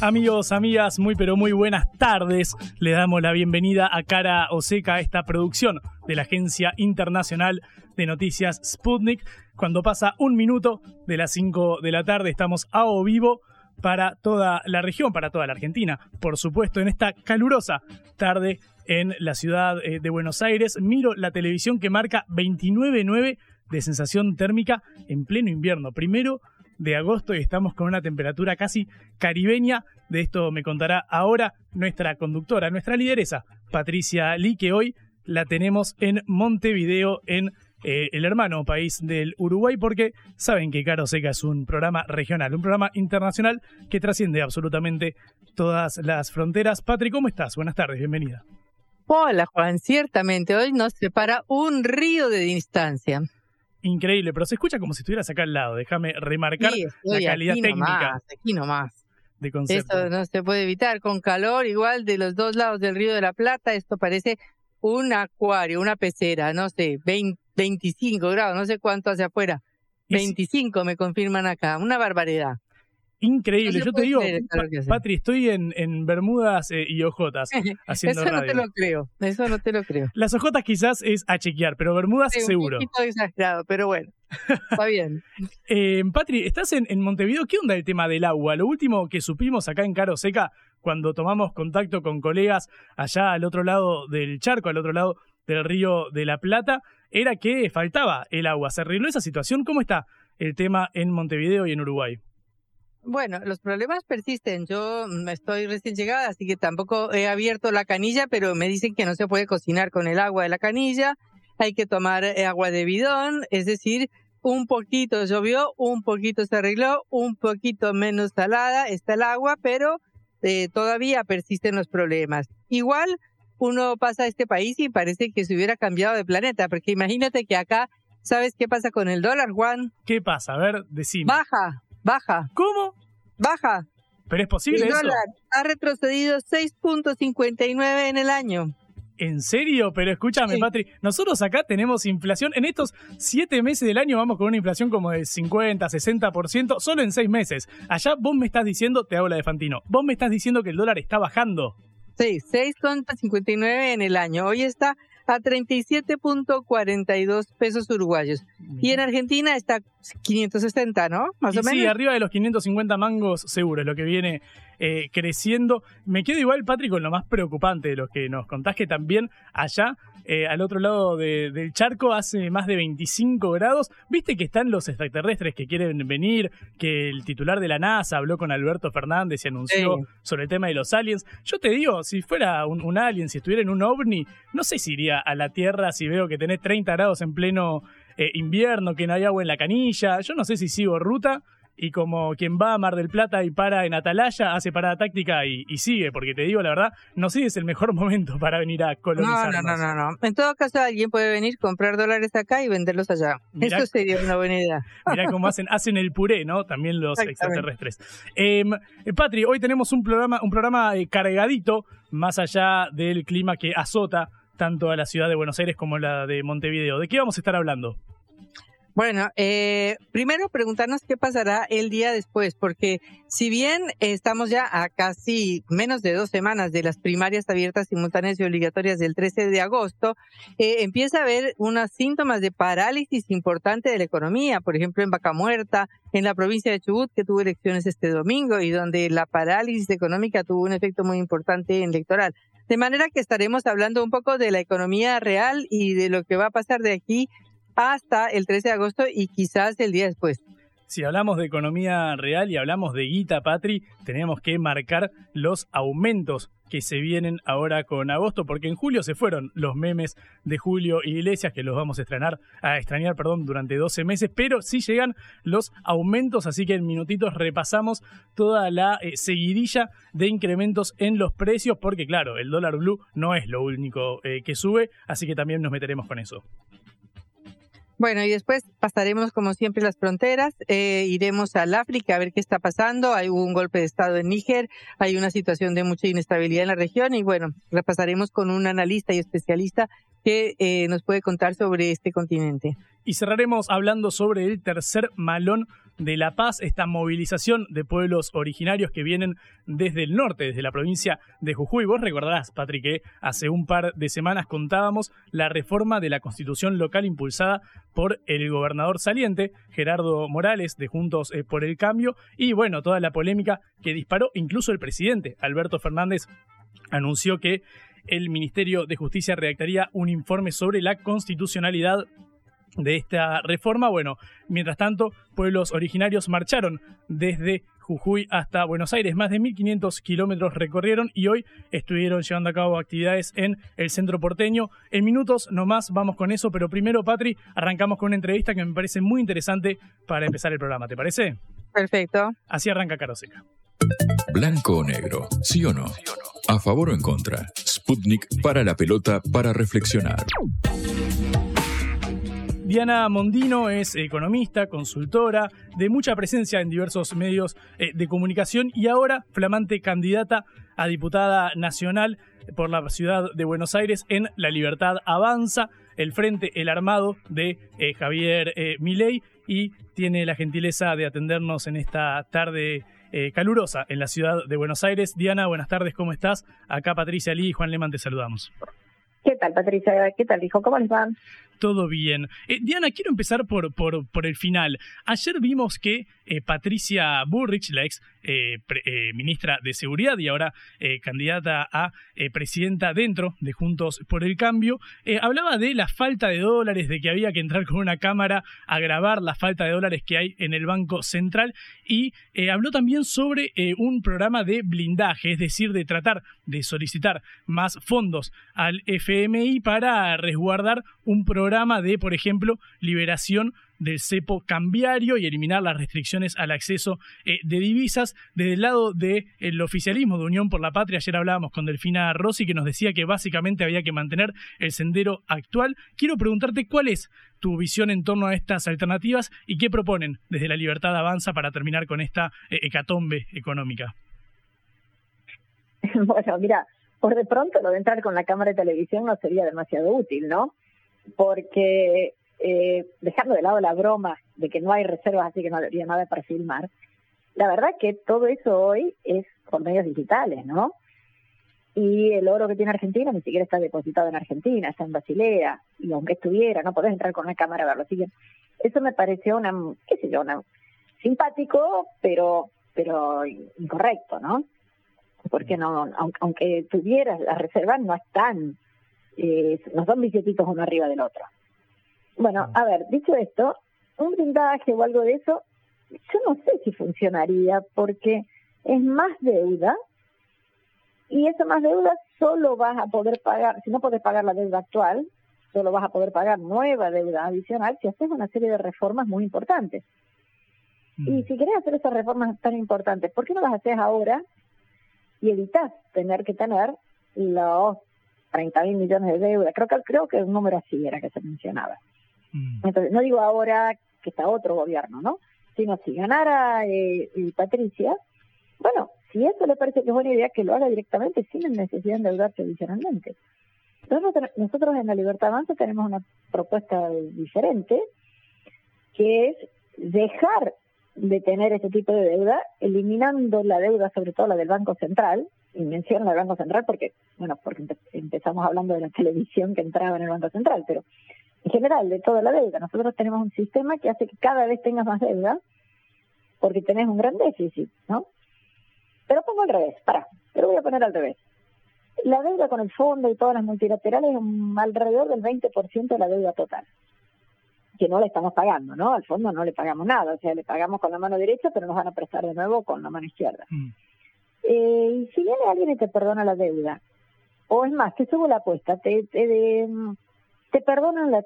Amigos, amigas, muy pero muy buenas tardes. Le damos la bienvenida a Cara o Seca a esta producción de la Agencia Internacional de Noticias Sputnik. Cuando pasa un minuto de las 5 de la tarde, estamos a o vivo para toda la región, para toda la Argentina. Por supuesto, en esta calurosa tarde en la ciudad eh, de Buenos Aires, miro la televisión que marca 29.9 de sensación térmica en pleno invierno. Primero de agosto y estamos con una temperatura casi caribeña. De esto me contará ahora nuestra conductora, nuestra lideresa, Patricia Lee, que hoy la tenemos en Montevideo, en eh, el hermano país del Uruguay, porque saben que Caro Seca es un programa regional, un programa internacional que trasciende absolutamente todas las fronteras. Patri, ¿cómo estás? Buenas tardes, bienvenida. Hola Juan, ciertamente hoy nos separa un río de distancia increíble, pero se escucha como si estuvieras acá al lado. Déjame remarcar la calidad técnica. Nomás, aquí nomás. De concepto. Esto no se puede evitar. Con calor, igual de los dos lados del Río de la Plata, esto parece un acuario, una pecera, no sé, 25 grados, no sé cuánto hacia afuera. 25 me confirman acá, una barbaridad. Increíble, yo te digo, Patri, estoy en, en Bermudas eh, y Ojotas haciendo Eso no te lo creo, eso no te lo creo. Las Ojotas quizás es a chequear, pero Bermudas seguro. Un poquito exagerado, pero bueno, está bien. eh, Patri, estás en, en, Montevideo, ¿qué onda el tema del agua? Lo último que supimos acá en Caro Seca, cuando tomamos contacto con colegas allá al otro lado del charco, al otro lado del río de la Plata, era que faltaba el agua. ¿Se arregló esa situación? ¿Cómo está el tema en Montevideo y en Uruguay? Bueno, los problemas persisten. Yo estoy recién llegada, así que tampoco he abierto la canilla, pero me dicen que no se puede cocinar con el agua de la canilla. Hay que tomar eh, agua de bidón, es decir, un poquito llovió, un poquito se arregló, un poquito menos salada está el agua, pero eh, todavía persisten los problemas. Igual uno pasa a este país y parece que se hubiera cambiado de planeta, porque imagínate que acá, ¿sabes qué pasa con el dólar, Juan? ¿Qué pasa? A ver, decime. Baja, baja. ¿Cómo? Baja. ¿Pero es posible el eso? dólar ha retrocedido 6.59 en el año. ¿En serio? Pero escúchame, Sí. Patri, nosotros acá tenemos inflación. En estos siete meses del año vamos con una inflación como de 50, 60%, solo en seis meses. Allá vos me estás diciendo, te hago la de Fantino, vos me estás diciendo que el dólar está bajando. Sí, 6.59 en el año. Hoy está a 37.42 pesos uruguayos. Y en Argentina está 560, ¿no? Más Y o sí, menos. arriba de los 550 mangos seguro es lo que viene eh, creciendo. Me quedo igual, Patri, con lo más preocupante de los que nos contás que también allá, eh, al otro lado de- del charco, hace más de 25 grados. Viste que están los extraterrestres que quieren venir, que el titular de la NASA habló con Alberto Fernández y anunció Sí. sobre el tema de los aliens. Yo te digo, si fuera un, un alien, si estuviera en un ovni, no sé si iría a la Tierra si veo que tenés 30 grados en pleno eh, invierno, que no hay agua en la canilla. Yo no sé si sigo ruta y como quien va a Mar del Plata y para en Atalaya, hace parada táctica y, y sigue, porque te digo la verdad, no sé si es el mejor momento para venir a No, colonizarnos. no, no, no, no. En todo caso, alguien puede venir, comprar dólares acá y venderlos allá. Mirá- Eso sería una buena idea. Mirá cómo hacen, hacen el puré, ¿no? También los extraterrestres. Eh, eh, Patri, hoy tenemos un programa, un programa eh, cargadito, más allá del clima que azota tanto a la ciudad de Buenos Aires como la de Montevideo. ¿De qué vamos a estar hablando? Bueno, eh, primero preguntarnos qué pasará el día después, porque si bien estamos ya a casi menos de dos semanas de las primarias abiertas, simultáneas y obligatorias del 13 de agosto, eh, empieza a haber unos síntomas de parálisis importante de la economía, por ejemplo en Vaca Muerta, en la provincia de Chubut, que tuvo elecciones este domingo y donde la parálisis económica tuvo un efecto muy importante electoral. De manera que estaremos hablando un poco de la economía real y de lo que va a pasar de aquí hasta el 13 de agosto y quizás el día después. Si hablamos de economía real y hablamos de guita, Patri, tenemos que marcar los aumentos que se vienen ahora con agosto, porque en julio se fueron los memes de Julio Iglesias, que los vamos a extrañar, a extrañar perdón, durante 12 meses, pero sí llegan los aumentos, así que en minutitos repasamos toda la eh, seguidilla de incrementos en los precios, porque claro, el dólar blue no es lo único eh, que sube, así que también nos meteremos con eso. Bueno, y después pasaremos como siempre las fronteras, eh, iremos al África a ver qué está pasando, hay un golpe de Estado en Níger, hay una situación de mucha inestabilidad en la región y bueno, repasaremos con un analista y especialista que eh, nos puede contar sobre este continente. Y cerraremos hablando sobre el tercer malón de La Paz, esta movilización de pueblos originarios que vienen desde el norte, desde la provincia de Jujuy. Vos recordarás, Patrick, que hace un par de semanas contábamos la reforma de la constitución local impulsada por el gobernador saliente, Gerardo Morales, de Juntos eh, por el Cambio, y bueno, toda la polémica que disparó incluso el presidente, Alberto Fernández, anunció que el Ministerio de Justicia redactaría un informe sobre la constitucionalidad de esta reforma. Bueno, mientras tanto, pueblos originarios marcharon desde Jujuy hasta Buenos Aires. Más de 1.500 kilómetros recorrieron y hoy estuvieron llevando a cabo actividades en el centro porteño. En minutos nomás vamos con eso, pero primero, Patri, arrancamos con una entrevista que me parece muy interesante para empezar el programa. ¿Te parece? Perfecto. Así arranca Caroseca. Blanco o negro, ¿sí o no? ¿A favor o en contra? Sputnik para la pelota para reflexionar. Diana Mondino es economista, consultora, de mucha presencia en diversos medios eh, de comunicación y ahora flamante candidata a diputada nacional por la ciudad de Buenos Aires en La Libertad Avanza, el Frente El Armado de eh, Javier eh, Milei y tiene la gentileza de atendernos en esta tarde calurosa en la ciudad de Buenos Aires. Diana, buenas tardes, ¿cómo estás? Acá Patricia Lee y Juan Leman te saludamos. ¿Qué tal, Patricia? ¿Qué tal, hijo? ¿Cómo les van? Todo bien. Eh, Diana, quiero empezar por, por, por, el final. Ayer vimos que eh, Patricia Burrich, la ex eh, ministra de Seguridad y ahora candidata a presidenta dentro de Juntos por el Cambio, hablaba de la falta de dólares, de que había que entrar con una cámara a grabar la falta de dólares que hay en el Banco Central y habló también sobre un programa de blindaje, es decir, de tratar de solicitar más fondos al FMI para resguardar un programa de, por ejemplo, liberación del cepo cambiario y eliminar las restricciones al acceso eh, de divisas. Desde el lado del oficialismo de Unión por la Patria, ayer hablábamos con Delfina Rossi que nos decía que básicamente había que mantener el sendero actual. Quiero preguntarte cuál es tu visión en torno a estas alternativas y qué proponen desde la Libertad Avanza para terminar con esta eh, hecatombe económica. Bueno, mira, por de pronto lo de entrar con la cámara de televisión no sería demasiado útil, ¿no? porque eh, dejando de lado la broma de que no hay reservas, así que no habría nada para filmar, la verdad que todo eso hoy es por medios digitales, ¿no? Y el oro que tiene Argentina ni siquiera está depositado en Argentina, está en Basilea, y aunque estuviera, no podés entrar con una cámara a verlo. Así que eso me pareció una, qué sé yo, simpático, pero, pero incorrecto, ¿no? Porque no, aunque tuvieras las reservas, no están eh, no son billetitos uno arriba del otro. Bueno, a ver, dicho esto, un blindaje o algo de eso, yo no sé si funcionaría porque es más deuda y esa más deuda solo vas a poder pagar, si no puedes pagar la deuda actual, solo vas a poder pagar nueva deuda adicional si haces una serie de reformas muy importantes. Y mm. si querés hacer esas reformas tan importantes, ¿por qué no las haces ahora y evitas tener que tener los 30 mil millones de deuda, creo que creo que un número así era que se mencionaba. Mm. Entonces, no digo ahora que está otro gobierno, ¿no? Sino si ganara eh, Patricia, bueno, si eso le parece que es buena idea, que lo haga directamente sin necesidad de endeudarse adicionalmente. Nosotros, nosotros en la Libertad Avanza tenemos una propuesta diferente, que es dejar de tener ese tipo de deuda, eliminando la deuda, sobre todo la del Banco Central, y menciono el Banco Central porque, bueno, porque empezamos hablando de la televisión que entraba en el Banco Central, pero en general, de toda la deuda. Nosotros tenemos un sistema que hace que cada vez tengas más deuda porque tenés un gran déficit, ¿no? Pero pongo al revés, para, te lo voy a poner al revés. La deuda con el fondo y todas las multilaterales es alrededor del 20% de la deuda total, que no le estamos pagando, ¿no? Al fondo no le pagamos nada, o sea, le pagamos con la mano derecha, pero nos van a prestar de nuevo con la mano izquierda. Mm. Eh, y si viene alguien y te perdona la deuda, o es más, te subo la apuesta, te, te, te perdonan la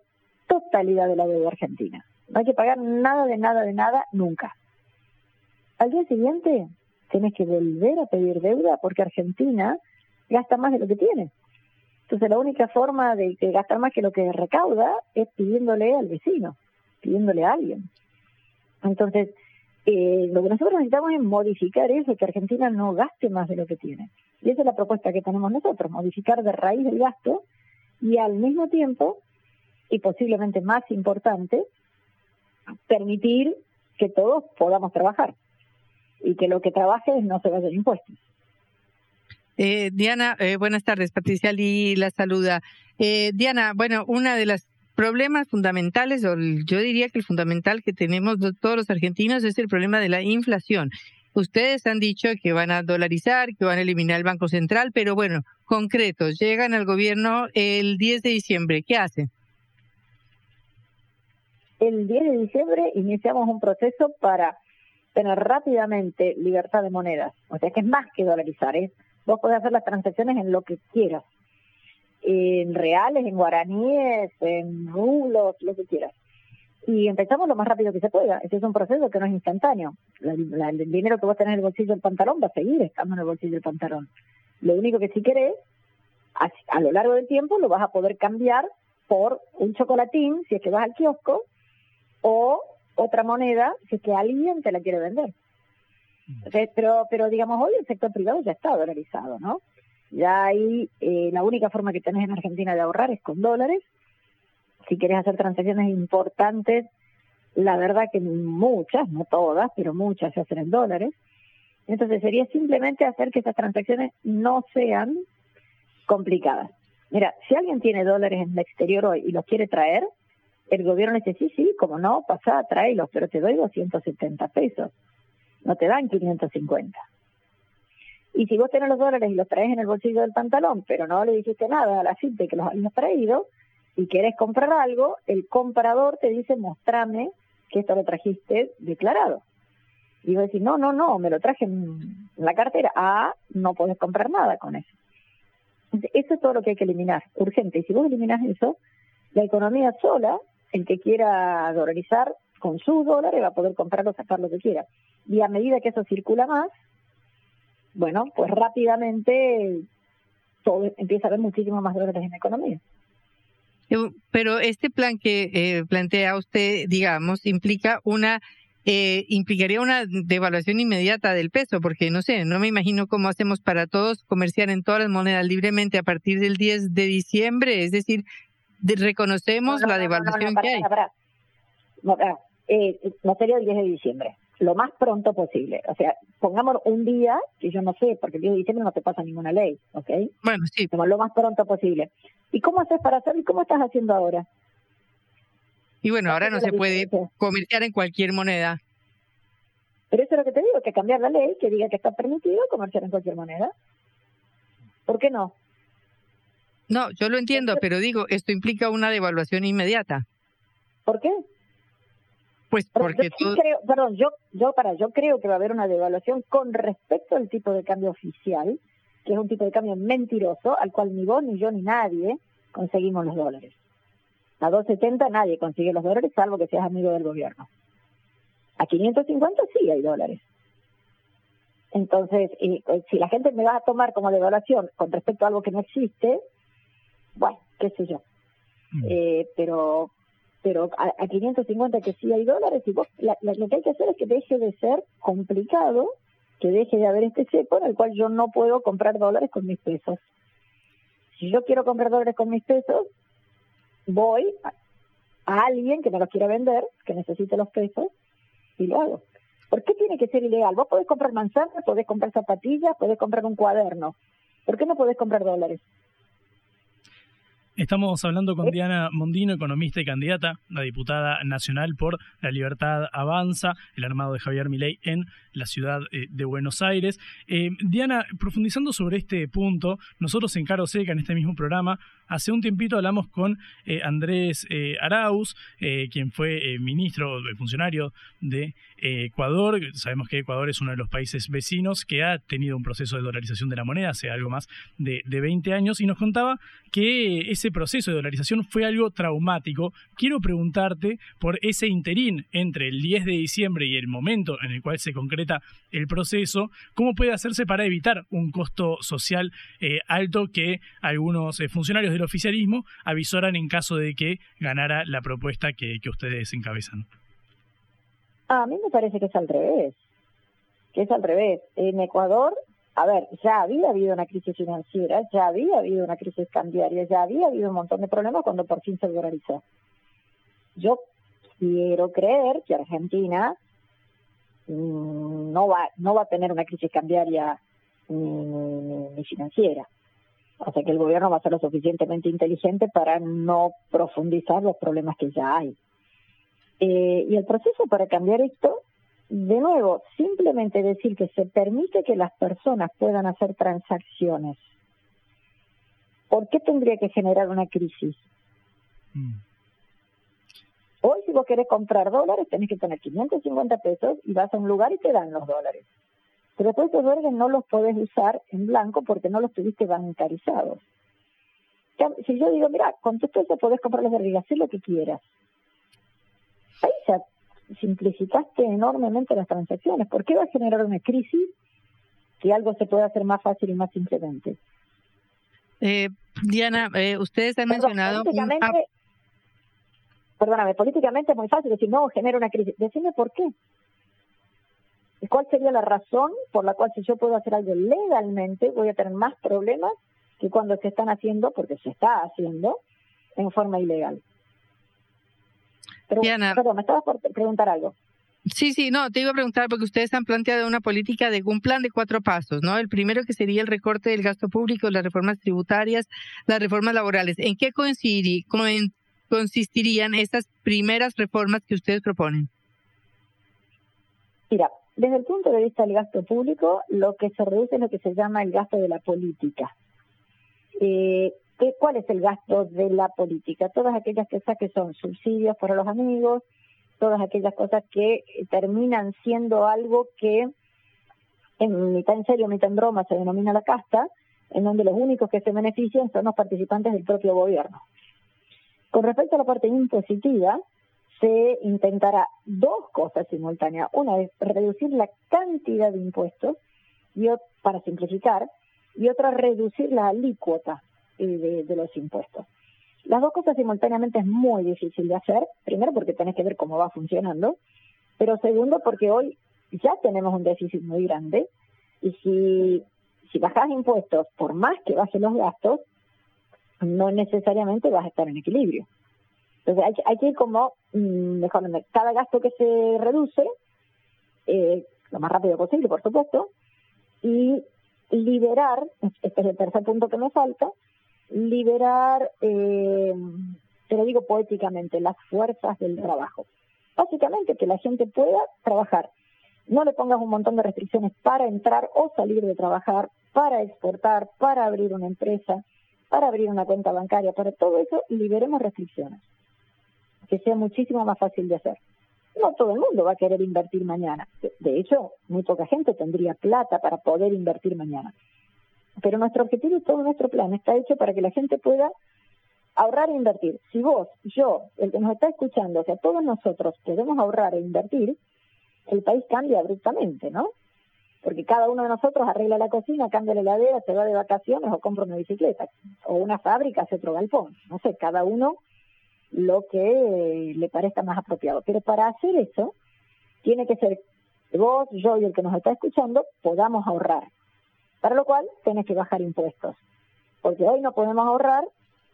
totalidad de la deuda argentina. No hay que pagar nada de nada de nada nunca. Al día siguiente tienes que volver a pedir deuda porque Argentina gasta más de lo que tiene. Entonces la única forma de, gastar más que lo que recauda es pidiéndole al vecino, pidiéndole a alguien. Entonces, eh, lo que nosotros necesitamos es modificar eso, que Argentina no gaste más de lo que tiene. Y esa es la propuesta que tenemos nosotros, modificar de raíz el gasto y al mismo tiempo, y posiblemente más importante, permitir que todos podamos trabajar y que lo que trabaje no se vaya de impuestos. Eh, Diana, eh, buenas tardes. Patricia Lee la saluda. Eh, Diana, bueno, una de los problemas fundamentales, o yo diría que el fundamental que tenemos todos los argentinos es el problema de la inflación. Ustedes han dicho que van a dolarizar, que van a eliminar el Banco Central, pero bueno, concretos, llegan al gobierno el 10 de diciembre. ¿Qué hacen? El 10 de diciembre iniciamos un proceso para tener rápidamente libertad de monedas. O sea que es más que dolarizar, es vos podés hacer las transacciones en lo que quieras, en reales, en guaraníes, en rublos, lo que quieras. Y empezamos lo más rápido que se pueda. Este es un proceso que no es instantáneo. el dinero que vos tenés en el bolsillo del pantalón va a seguir estando en el bolsillo del pantalón. Lo único que si querés, a, a lo largo del tiempo lo vas a poder cambiar por un chocolatín, si es que vas al kiosco, o otra moneda si es que alguien te la quiere vender pero, pero digamos, hoy el sector privado ya está dolarizado, ¿no? Ya ahí eh, la única forma que tenés en Argentina de ahorrar es con dólares. Si querés hacer transacciones importantes, la verdad que muchas, no todas, pero muchas se hacen en dólares. Entonces sería simplemente hacer que esas transacciones no sean complicadas. Mira, si alguien tiene dólares en el exterior hoy y los quiere traer, el gobierno dice, sí, sí, como no, pasa, tráelos, pero te doy 270 pesos no te dan 550. Y si vos tenés los dólares y los traes en el bolsillo del pantalón, pero no le dijiste nada a la gente que los habías traído, y querés comprar algo, el comprador te dice, mostrame que esto lo trajiste declarado. Y vos decís, no, no, no, me lo traje en la cartera. Ah, no podés comprar nada con eso. Eso es todo lo que hay que eliminar, urgente. Y si vos eliminás eso, la economía sola, el que quiera dolarizar con sus dólares va a poder comprar o sacar lo que quiera y a medida que eso circula más, bueno, pues rápidamente todo empieza a haber muchísimo más dólares en la economía. Pero este plan que eh, plantea usted, digamos, implica una eh, implicaría una devaluación inmediata del peso, porque no sé, no me imagino cómo hacemos para todos comerciar en todas las monedas libremente a partir del 10 de diciembre, es decir, reconocemos la devaluación que hay. No, eh, no sería el 10 de diciembre lo más pronto posible. O sea, pongamos un día, que yo no sé, porque el 10 de diciembre no te pasa ninguna ley, ¿ok? Bueno, sí. Como lo más pronto posible. ¿Y cómo haces para hacerlo y cómo estás haciendo ahora? Y bueno, ahora no se puede comerciar en cualquier moneda. Pero eso es lo que te digo, que cambiar la ley que diga que está permitido comerciar en cualquier moneda. ¿Por qué no? No, yo lo entiendo, pero digo, esto implica una devaluación inmediata. ¿Por qué? Pues porque yo creo, perdón, yo, yo para, yo creo que va a haber una devaluación con respecto al tipo de cambio oficial, que es un tipo de cambio mentiroso, al cual ni vos, ni yo, ni nadie conseguimos los dólares. A 2.70 nadie consigue los dólares, salvo que seas amigo del gobierno. A 550 sí hay dólares. Entonces, y, eh, si la gente me va a tomar como devaluación con respecto a algo que no existe, bueno, qué sé yo. Mm. Eh, pero pero a, 550 que sí hay dólares, y vos, lo que hay que hacer es que deje de ser complicado, que deje de haber este cepo en el cual yo no puedo comprar dólares con mis pesos. Si yo quiero comprar dólares con mis pesos, voy a, alguien que me los quiera vender, que necesite los pesos, y lo hago. ¿Por qué tiene que ser ilegal? Vos podés comprar manzanas, podés comprar zapatillas, podés comprar un cuaderno. ¿Por qué no podés comprar dólares? Estamos hablando con Diana Mondino, economista y candidata a diputada nacional por La Libertad Avanza, el armado de Javier Milei en la ciudad eh, de Buenos Aires. Eh, Diana, profundizando sobre este punto, nosotros en Caro Seca, en este mismo programa, hace un tiempito hablamos con eh, Andrés Arauz, quien fue ministro, funcionario de Ecuador. Sabemos que Ecuador es uno de los países vecinos que ha tenido un proceso de dolarización de la moneda hace algo más de, de 20 años y nos contaba que ese proceso de dolarización fue algo traumático. Quiero preguntarte por ese interín entre el 10 de diciembre y el momento en el cual se concreta el proceso, ¿cómo puede hacerse para evitar un costo social eh, alto que algunos eh, funcionarios del oficialismo avisoran en caso de que ganara la propuesta que, ustedes encabezan? A mí me parece que es al revés, que es al revés. En Ecuador a ver, ya había habido una crisis financiera, ya había habido una crisis cambiaria, ya había habido un montón de problemas cuando por fin se dolarizó. Yo quiero creer que Argentina no va no va a tener una crisis cambiaria ni, financiera. O sea que el gobierno va a ser lo suficientemente inteligente para no profundizar los problemas que ya hay. Eh, y el proceso para cambiar esto de nuevo, simplemente decir que se permite que las personas puedan hacer transacciones. ¿Por qué tendría que generar una crisis? Mm. Hoy si vos querés comprar dólares tenés que tener 550 pesos y vas a un lugar y te dan los dólares. Pero después esos dólares no los podés usar en blanco porque no los tuviste bancarizados. Si yo digo, mira, con tu pesos podés comprar los dólares hacer lo que quieras. Ahí ya simplificaste enormemente las transacciones. ¿Por qué va a generar una crisis si algo se puede hacer más fácil y más simplemente? Eh, Diana, eh, ustedes han mencionado... Perdóname, políticamente es muy fácil decir, no, genera una crisis. Decime por qué. ¿Cuál sería la razón por la cual si yo puedo hacer algo legalmente voy a tener más problemas que cuando se están haciendo, porque se está haciendo, en forma ilegal? Pero, me estabas por preguntar algo. Sí, sí, no, te iba a preguntar porque ustedes han planteado una política de un plan de cuatro pasos, ¿no? El primero que sería el recorte del gasto público, las reformas tributarias, las reformas laborales. ¿En qué consistirían estas primeras reformas que ustedes proponen? Mira, desde el punto de vista del gasto público, lo que se reduce es lo que se llama el gasto de la política. Eh, ¿Cuál es el gasto de la política? Todas aquellas cosas que son subsidios para los amigos, todas aquellas cosas que terminan siendo algo que en mitad en serio, mitad en broma se denomina la casta, en donde los únicos que se benefician son los participantes del propio gobierno. Con respecto a la parte impositiva, se intentará dos cosas simultáneas. Una es reducir la cantidad de impuestos, y, para simplificar, y otra reducir la alícuota de, los impuestos. Las dos cosas simultáneamente es muy difícil de hacer, primero porque tenés que ver cómo va funcionando, pero segundo porque hoy ya tenemos un déficit muy grande y si, si bajas impuestos, por más que bajen los gastos, no necesariamente vas a estar en equilibrio. Entonces hay, hay que ir como, mm, mejor, cada gasto que se reduce, eh, lo más rápido posible, por supuesto, y liberar, este es el tercer punto que me falta, liberar, eh, te lo digo poéticamente, las fuerzas del trabajo. Básicamente que la gente pueda trabajar. No le pongas un montón de restricciones para entrar o salir de trabajar, para exportar, para abrir una empresa, para abrir una cuenta bancaria, para todo eso liberemos restricciones. Que sea muchísimo más fácil de hacer. No todo el mundo va a querer invertir mañana. De hecho, muy poca gente tendría plata para poder invertir mañana. Pero nuestro objetivo y todo nuestro plan está hecho para que la gente pueda ahorrar e invertir. Si vos, yo, el que nos está escuchando, o sea, todos nosotros podemos ahorrar e invertir, el país cambia abruptamente, ¿no? Porque cada uno de nosotros arregla la cocina, cambia la heladera, se va de vacaciones o compra una bicicleta, o una fábrica, hace otro galpón. No sé, cada uno lo que le parezca más apropiado. Pero para hacer eso, tiene que ser vos, yo y el que nos está escuchando podamos ahorrar. Para lo cual tenés que bajar impuestos. Porque hoy no podemos ahorrar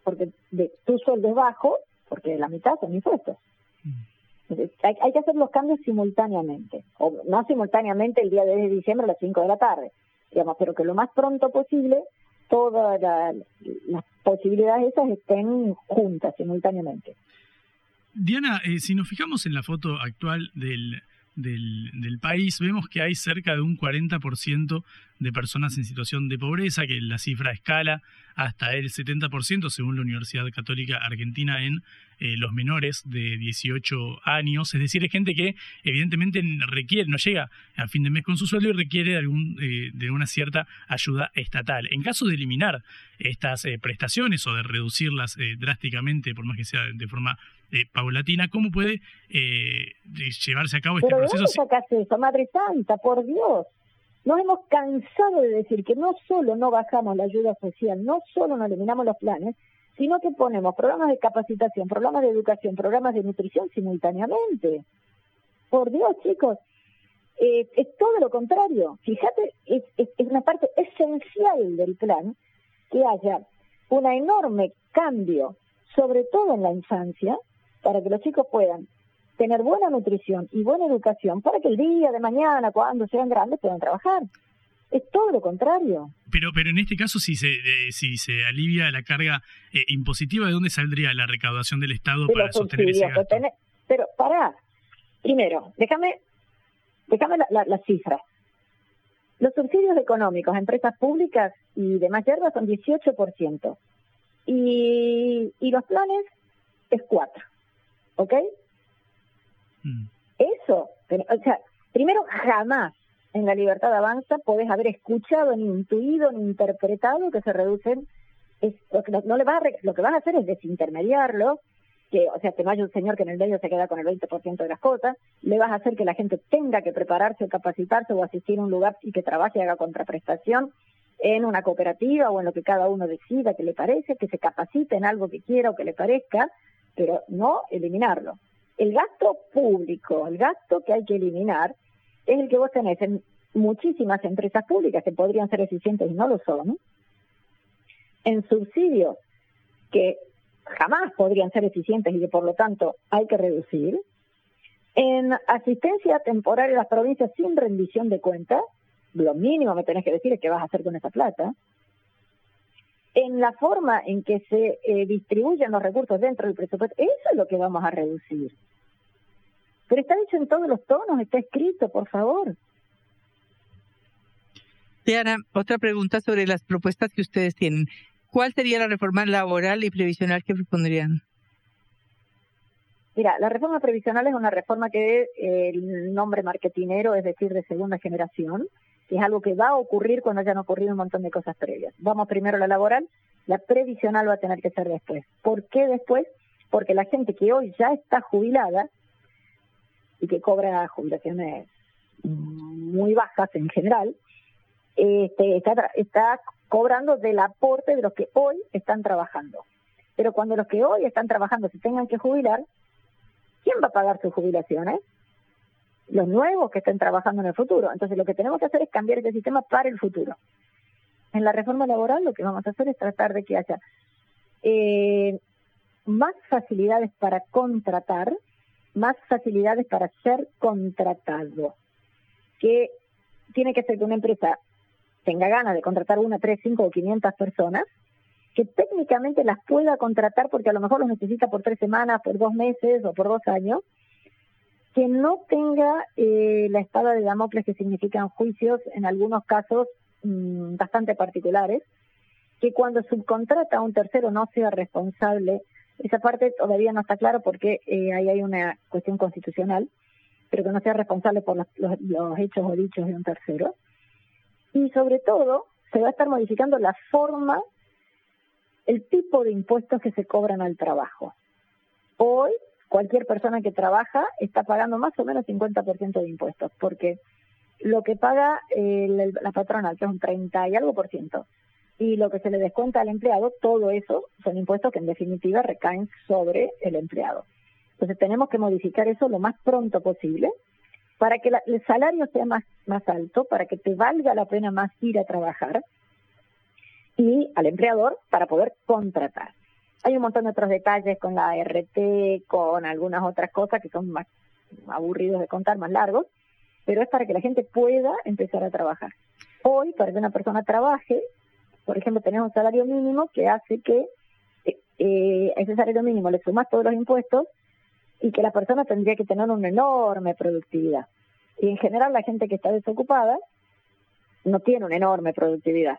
porque de, tu sueldo es bajo, porque la mitad son impuestos. Mm. Hay, que hacer los cambios simultáneamente, o no simultáneamente el día de diciembre a las 5 de la tarde, digamos, pero que lo más pronto posible todas las posibilidades esas estén juntas simultáneamente. Diana, eh, si nos fijamos en la foto actual del, del, país, vemos que hay cerca de un 40% de personas en situación de pobreza, que la cifra escala hasta el 70% según la Universidad Católica Argentina en eh, los menores de 18 años. Es decir, es gente que evidentemente requiere, no llega a fin de mes con su sueldo y requiere de, algún, eh, de una cierta ayuda estatal. En caso de eliminar estas eh, prestaciones o de reducirlas drásticamente, por más que sea de forma paulatina, ¿cómo puede llevarse a cabo este Pero proceso? ¿de dónde sacas eso, Madre Santa, por Dios? Nos hemos cansado de decir que no solo no bajamos la ayuda social, no solo no eliminamos los planes, sino que ponemos programas de capacitación, programas de educación, programas de nutrición simultáneamente. Por Dios, chicos, eh, es todo lo contrario. Fíjate, es, es, una parte esencial del plan que haya un enorme cambio, sobre todo en la infancia, para que los chicos puedan tener buena nutrición y buena educación, para que el día de mañana, cuando sean grandes, puedan trabajar. Es todo lo contrario. Pero, pero en este caso, si se, eh, si se alivia la carga eh, impositiva, ¿de dónde saldría la recaudación del Estado para sostener ese gasto? pero para, primero, déjame, déjame la, la, cifra. Los subsidios económicos a empresas públicas y demás hierbas son 18%. Y, y los planes es 4%. ¿Ok? Mm. Eso, o sea, primero jamás en la libertad avanza podés haber escuchado, ni intuido, ni interpretado que se reducen. Es, lo, que no le va a, lo que van a hacer es desintermediarlo, que, o sea, que no haya un señor que en el medio se queda con el 20% de las cosas, le vas a hacer que la gente tenga que prepararse o capacitarse o asistir a un lugar y que trabaje y haga contraprestación en una cooperativa o en lo que cada uno decida que le parece, que se capacite en algo que quiera o que le parezca, pero no eliminarlo. El gasto público, el gasto que hay que eliminar, es el que vos tenés en muchísimas empresas públicas que podrían ser eficientes y no lo son, en subsidios que jamás podrían ser eficientes y que por lo tanto hay que reducir, en asistencia temporal a las provincias sin rendición de cuentas, lo mínimo que tenés que decir es qué vas a hacer con esa plata, en la forma en que se eh, distribuyen los recursos dentro del presupuesto, eso es lo que vamos a reducir. Pero está dicho en todos los tonos, está escrito, por favor. Diana, otra pregunta sobre las propuestas que ustedes tienen. ¿Cuál sería la reforma laboral y previsional que propondrían? Mira, la reforma previsional es una reforma que eh, el nombre marketinero, es decir, de segunda generación, que es algo que va a ocurrir cuando hayan ocurrido un montón de cosas previas. Vamos primero a la laboral, la previsional va a tener que ser después. ¿Por qué después? Porque la gente que hoy ya está jubilada y que cobra jubilaciones muy bajas en general, este, está, está cobrando del aporte de los que hoy están trabajando. Pero cuando los que hoy están trabajando se tengan que jubilar, ¿quién va a pagar sus jubilaciones? Los nuevos que estén trabajando en el futuro. Entonces lo que tenemos que hacer es cambiar ese sistema para el futuro. En la reforma laboral lo que vamos a hacer es tratar de que haya eh, más facilidades para contratar, más facilidades para ser contratado. Que tiene que ser que una empresa tenga ganas de contratar una, tres, cinco o quinientas personas, que técnicamente las pueda contratar porque a lo mejor los necesita por tres semanas, por dos meses o por dos años, que no tenga eh, la espada de Damocles que significan juicios en algunos casos mm, bastante particulares, que cuando subcontrata a un tercero no sea responsable esa parte todavía no está claro porque eh, ahí hay una cuestión constitucional, pero que no sea responsable por los, los, hechos o dichos de un tercero. Y sobre todo, se va a estar modificando la forma, el tipo de impuestos que se cobran al trabajo. Hoy, cualquier persona que trabaja está pagando más o menos 50% de impuestos, porque lo que paga el, la patronal, que es un 30 y algo por ciento, y lo que se le descuenta al empleado, todo eso son impuestos que en definitiva recaen sobre el empleado. Entonces tenemos que modificar eso lo más pronto posible para que el salario sea más, más alto, para que te valga la pena más ir a trabajar y al empleador para poder contratar. Hay un montón de otros detalles con la RT, con algunas otras cosas que son más aburridos de contar, más largos, pero es para que la gente pueda empezar a trabajar. Hoy, para que una persona trabaje, Por ejemplo, tenemos un salario mínimo que hace que eh, ese salario mínimo le sumas todos los impuestos y que la persona tendría que tener una enorme productividad. Y en general la gente que está desocupada no tiene una enorme productividad.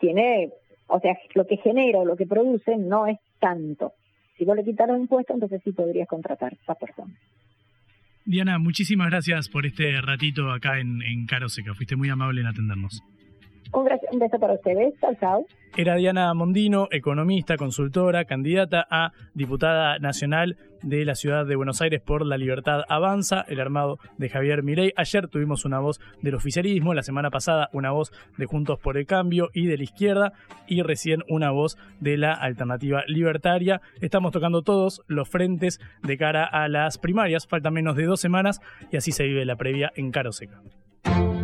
Tiene, o sea, lo que genera o lo que produce no es tanto. Si vos le quitas los impuestos, entonces sí podrías contratar a esa persona. Diana, muchísimas gracias por este ratito acá en, en Caro Seca. Fuiste muy amable en atendernos. Un, beso para ustedes. Chao, chao. Era Diana Mondino, economista, consultora, candidata a diputada nacional de la ciudad de Buenos Aires por La Libertad Avanza, el armado de Javier Mirey. Ayer tuvimos una voz del oficialismo, la semana pasada una voz de Juntos por el Cambio y de la izquierda y recién una voz de la alternativa libertaria. Estamos tocando todos los frentes de cara a las primarias, falta menos de dos semanas y así se vive la previa en Caro Seca.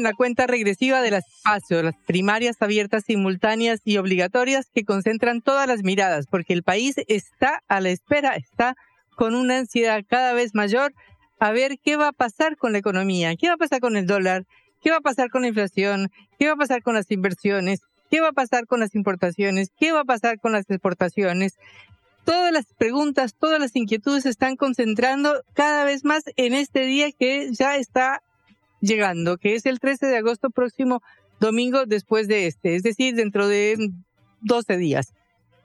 en la cuenta regresiva de las primarias abiertas, simultáneas y obligatorias que concentran todas las miradas, porque el país está a la espera, está con una ansiedad cada vez mayor a ver qué va a pasar con la economía, qué va a pasar con el dólar, qué va a pasar con la inflación, qué va a pasar con las inversiones, qué va a pasar con las importaciones, qué va a pasar con las exportaciones. Todas las preguntas, todas las inquietudes se están concentrando cada vez más en este día que ya está llegando, que es el 13 de agosto próximo domingo después de este, es decir, dentro de 12 días.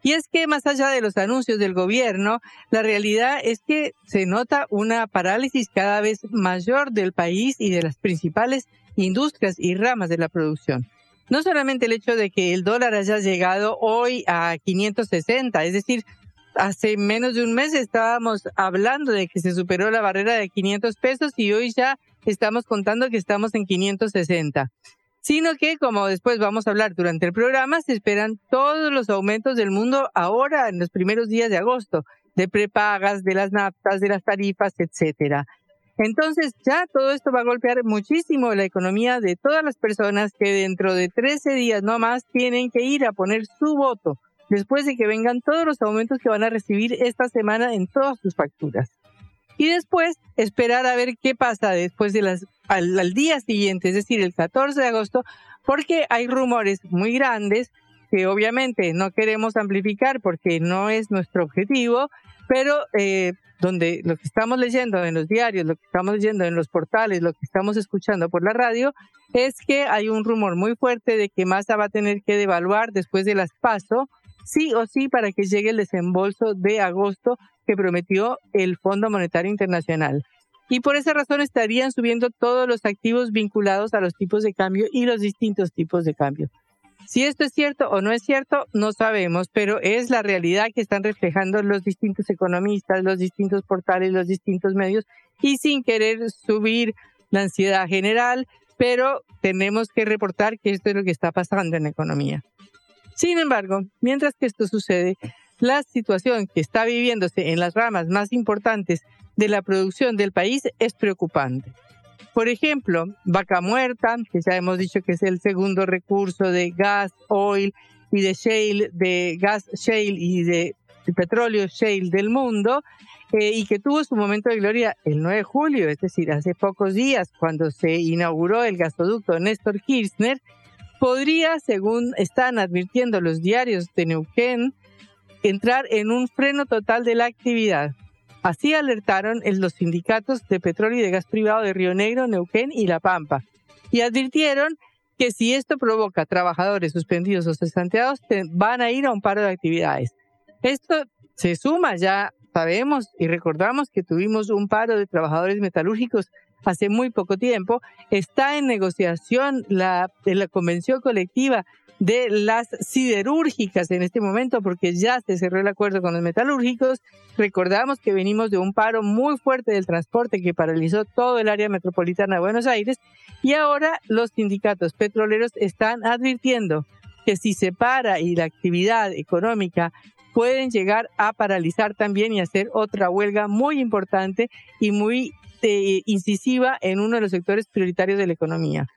Y es que más allá de los anuncios del gobierno, la realidad es que se nota una parálisis cada vez mayor del país y de las principales industrias y ramas de la producción. No solamente el hecho de que el dólar haya llegado hoy a 560, es decir, hace menos de un mes estábamos hablando de que se superó la barrera de 500 pesos y hoy ya estamos contando que estamos en 560 sino que, como después vamos a hablar durante el programa, se esperan todos los aumentos del mundo ahora, en los primeros días de agosto, de prepagas, de las naftas, de las tarifas, etcétera. Entonces, ya todo esto va a golpear muchísimo la economía de todas las personas que dentro de 13 días no más tienen que ir a poner su voto después de que vengan todos los aumentos que van a recibir esta semana en todas sus facturas y después esperar a ver qué pasa después de las al, día siguiente, es decir, el 14 de agosto, porque hay rumores muy grandes que obviamente no queremos amplificar porque no es nuestro objetivo, pero eh, donde lo que estamos leyendo en los diarios, lo que estamos leyendo en los portales, lo que estamos escuchando por la radio, es que hay un rumor muy fuerte de que Massa va a tener que devaluar después de las PASO, sí o sí, para que llegue el desembolso de agosto que prometió el Fondo Monetario Internacional. Y por esa razón estarían subiendo todos los activos vinculados a los tipos de cambio y los distintos tipos de cambio. Si esto es cierto o no es cierto, no sabemos, pero es la realidad que están reflejando los distintos economistas, los distintos portales, los distintos medios, y sin querer subir la ansiedad general, pero tenemos que reportar que esto es lo que está pasando en la economía. Sin embargo, mientras que esto sucede, la situación que está viviéndose en las ramas más importantes de la producción del país es preocupante. Por ejemplo, vaca muerta, que ya hemos dicho que es el segundo recurso de gas, oil y de shale, de gas shale y de, petróleo shale del mundo, eh, y que tuvo su momento de gloria el 9 de julio, es decir, hace pocos días, cuando se inauguró el gasoducto Néstor Kirchner, podría, según están advirtiendo los diarios de Neuquén, entrar en un freno total de la actividad. Así alertaron los sindicatos de petróleo y de gas privado de Río Negro, Neuquén y La Pampa. Y advirtieron que si esto provoca trabajadores suspendidos o cesanteados, van a ir a un paro de actividades. Esto se suma, ya sabemos y recordamos que tuvimos un paro de trabajadores metalúrgicos hace muy poco tiempo. Está en negociación la, la convención colectiva de las siderúrgicas en este momento porque ya se cerró el acuerdo con los metalúrgicos. Recordamos que venimos de un paro muy fuerte del transporte que paralizó todo el área metropolitana de Buenos Aires y ahora los sindicatos petroleros están advirtiendo que si se para y la actividad económica pueden llegar a paralizar también y hacer otra huelga muy importante y muy eh, incisiva en uno de los sectores prioritarios de la economía.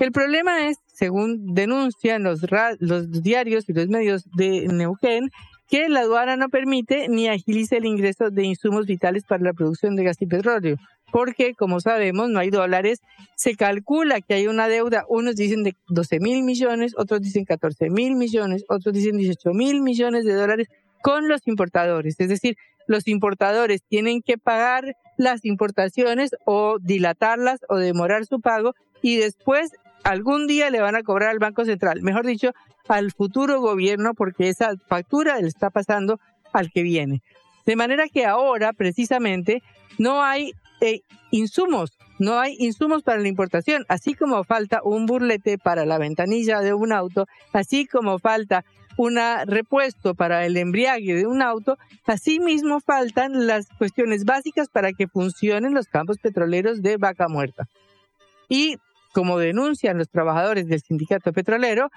El problema es, según denuncian los, los diarios y los medios de Neuquén, que la aduana no permite ni agiliza el ingreso de insumos vitales para la producción de gas y petróleo, porque, como sabemos, no hay dólares. Se calcula que hay una deuda, unos dicen de 12 mil millones, otros dicen 14 mil millones, otros dicen 18 mil millones de dólares con los importadores. Es decir, los importadores tienen que pagar las importaciones o dilatarlas o demorar su pago y después algún día le van a cobrar al Banco Central, mejor dicho, al futuro gobierno, porque esa factura le está pasando al que viene. De manera que ahora, precisamente, no hay eh, insumos, no hay insumos para la importación, así como falta un burlete para la ventanilla de un auto, así como falta un repuesto para el embriague de un auto, así mismo faltan las cuestiones básicas para que funcionen los campos petroleros de vaca muerta. Y como denuncian los trabajadores del sindicato petrolero,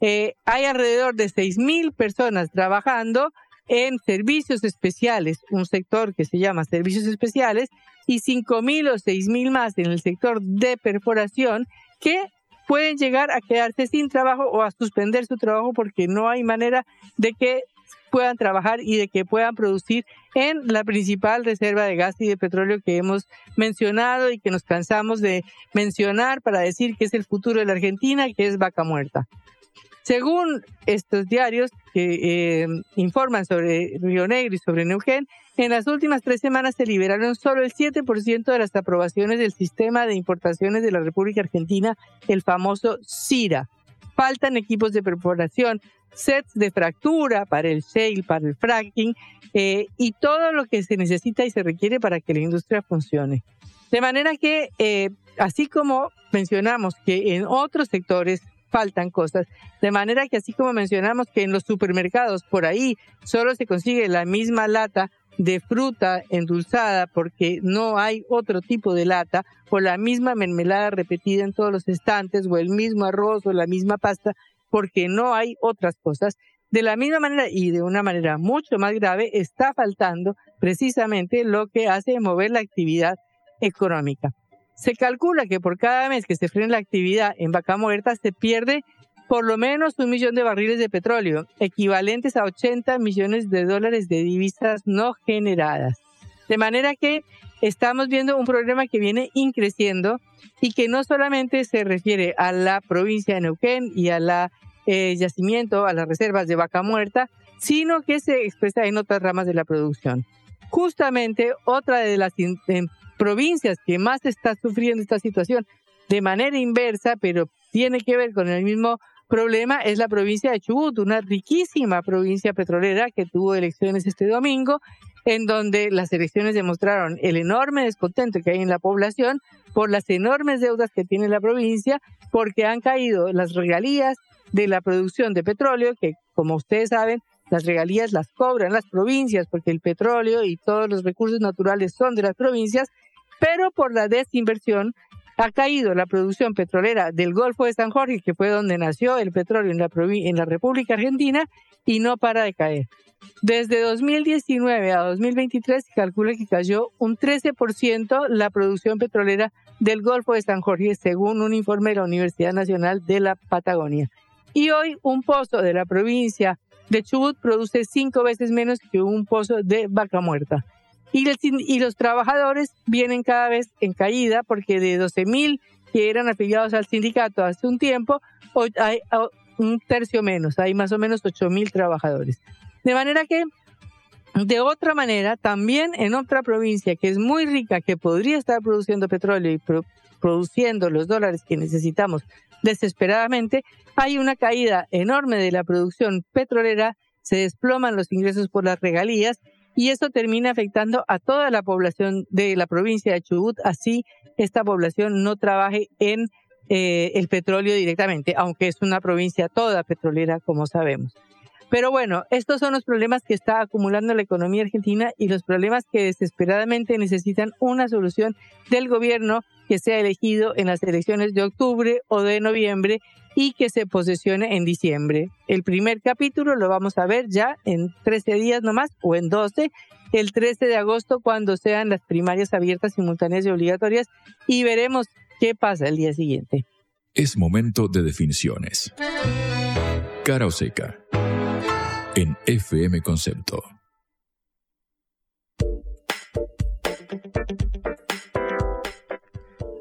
eh, hay alrededor de 6.000 personas trabajando en servicios especiales, un sector que se llama servicios especiales, y 5.000 o 6.000 más en el sector de perforación que pueden llegar a quedarse sin trabajo o a suspender su trabajo porque no hay manera de que puedan trabajar y de que puedan producir en la principal reserva de gas y de petróleo que hemos mencionado y que nos cansamos de mencionar para decir que es el futuro de la Argentina, que es vaca muerta. Según estos diarios que eh, informan sobre Río Negro y sobre Neuquén, en las últimas tres semanas se liberaron solo el 7% de las aprobaciones del sistema de importaciones de la República Argentina, el famoso CIRA. Faltan equipos de perforación, sets de fractura para el shale, para el fracking eh, y todo lo que se necesita y se requiere para que la industria funcione. De manera que, eh, así como mencionamos que en otros sectores faltan cosas, de manera que así como mencionamos que en los supermercados por ahí solo se consigue la misma lata de fruta endulzada porque no hay otro tipo de lata o la misma mermelada repetida en todos los estantes o el mismo arroz o la misma pasta porque no hay otras cosas. De la misma manera y de una manera mucho más grave está faltando precisamente lo que hace mover la actividad económica. Se calcula que por cada mes que se frena la actividad en vaca muerta se pierde por lo menos un millón de barriles de petróleo, equivalentes a 80 millones de dólares de divisas no generadas. De manera que estamos viendo un problema que viene increciendo y que no solamente se refiere a la provincia de Neuquén y a la eh, yacimiento, a las reservas de vaca muerta, sino que se expresa en otras ramas de la producción. Justamente otra de las provincias que más está sufriendo esta situación de manera inversa, pero tiene que ver con el mismo problema, es la provincia de Chubut, una riquísima provincia petrolera que tuvo elecciones este domingo, en donde las elecciones demostraron el enorme descontento que hay en la población por las enormes deudas que tiene la provincia, porque han caído las regalías de la producción de petróleo, que como ustedes saben, las regalías las cobran las provincias, porque el petróleo y todos los recursos naturales son de las provincias, pero por la desinversión ha caído la producción petrolera del Golfo de San Jorge, que fue donde nació el petróleo en la, República Argentina, y no para de caer. Desde 2019 a 2023 se calcula que cayó un 13% la producción petrolera del Golfo de San Jorge, según un informe de la Universidad Nacional de la Patagonia. Y hoy un pozo de la provincia de Chubut produce cinco veces menos que un pozo de vaca muerta. Y, y los trabajadores vienen cada vez en caída porque de 12.000 que eran afiliados al sindicato hace un tiempo, hoy hay un tercio menos, hay más o menos 8.000 trabajadores. De manera que De otra manera, también en otra provincia que es muy rica, que podría estar produciendo petróleo y produciendo los dólares que necesitamos desesperadamente, hay una caída enorme de la producción petrolera, se desploman los ingresos por las regalías y eso termina afectando a toda la población de la provincia de Chubut, así esta población no trabaje en eh, el petróleo directamente, aunque es una provincia toda petrolera, como sabemos. Pero bueno, estos son los problemas que está acumulando la economía argentina y los problemas que desesperadamente necesitan una solución del gobierno que sea elegido en las elecciones de octubre o de noviembre y que se posesione en diciembre. El primer capítulo lo vamos a ver ya en 13 días nomás o en 12, el 13 de agosto cuando sean las primarias abiertas, simultáneas y obligatorias y veremos qué pasa el día siguiente. Es momento de definiciones. Cara o seca en FM Concepto.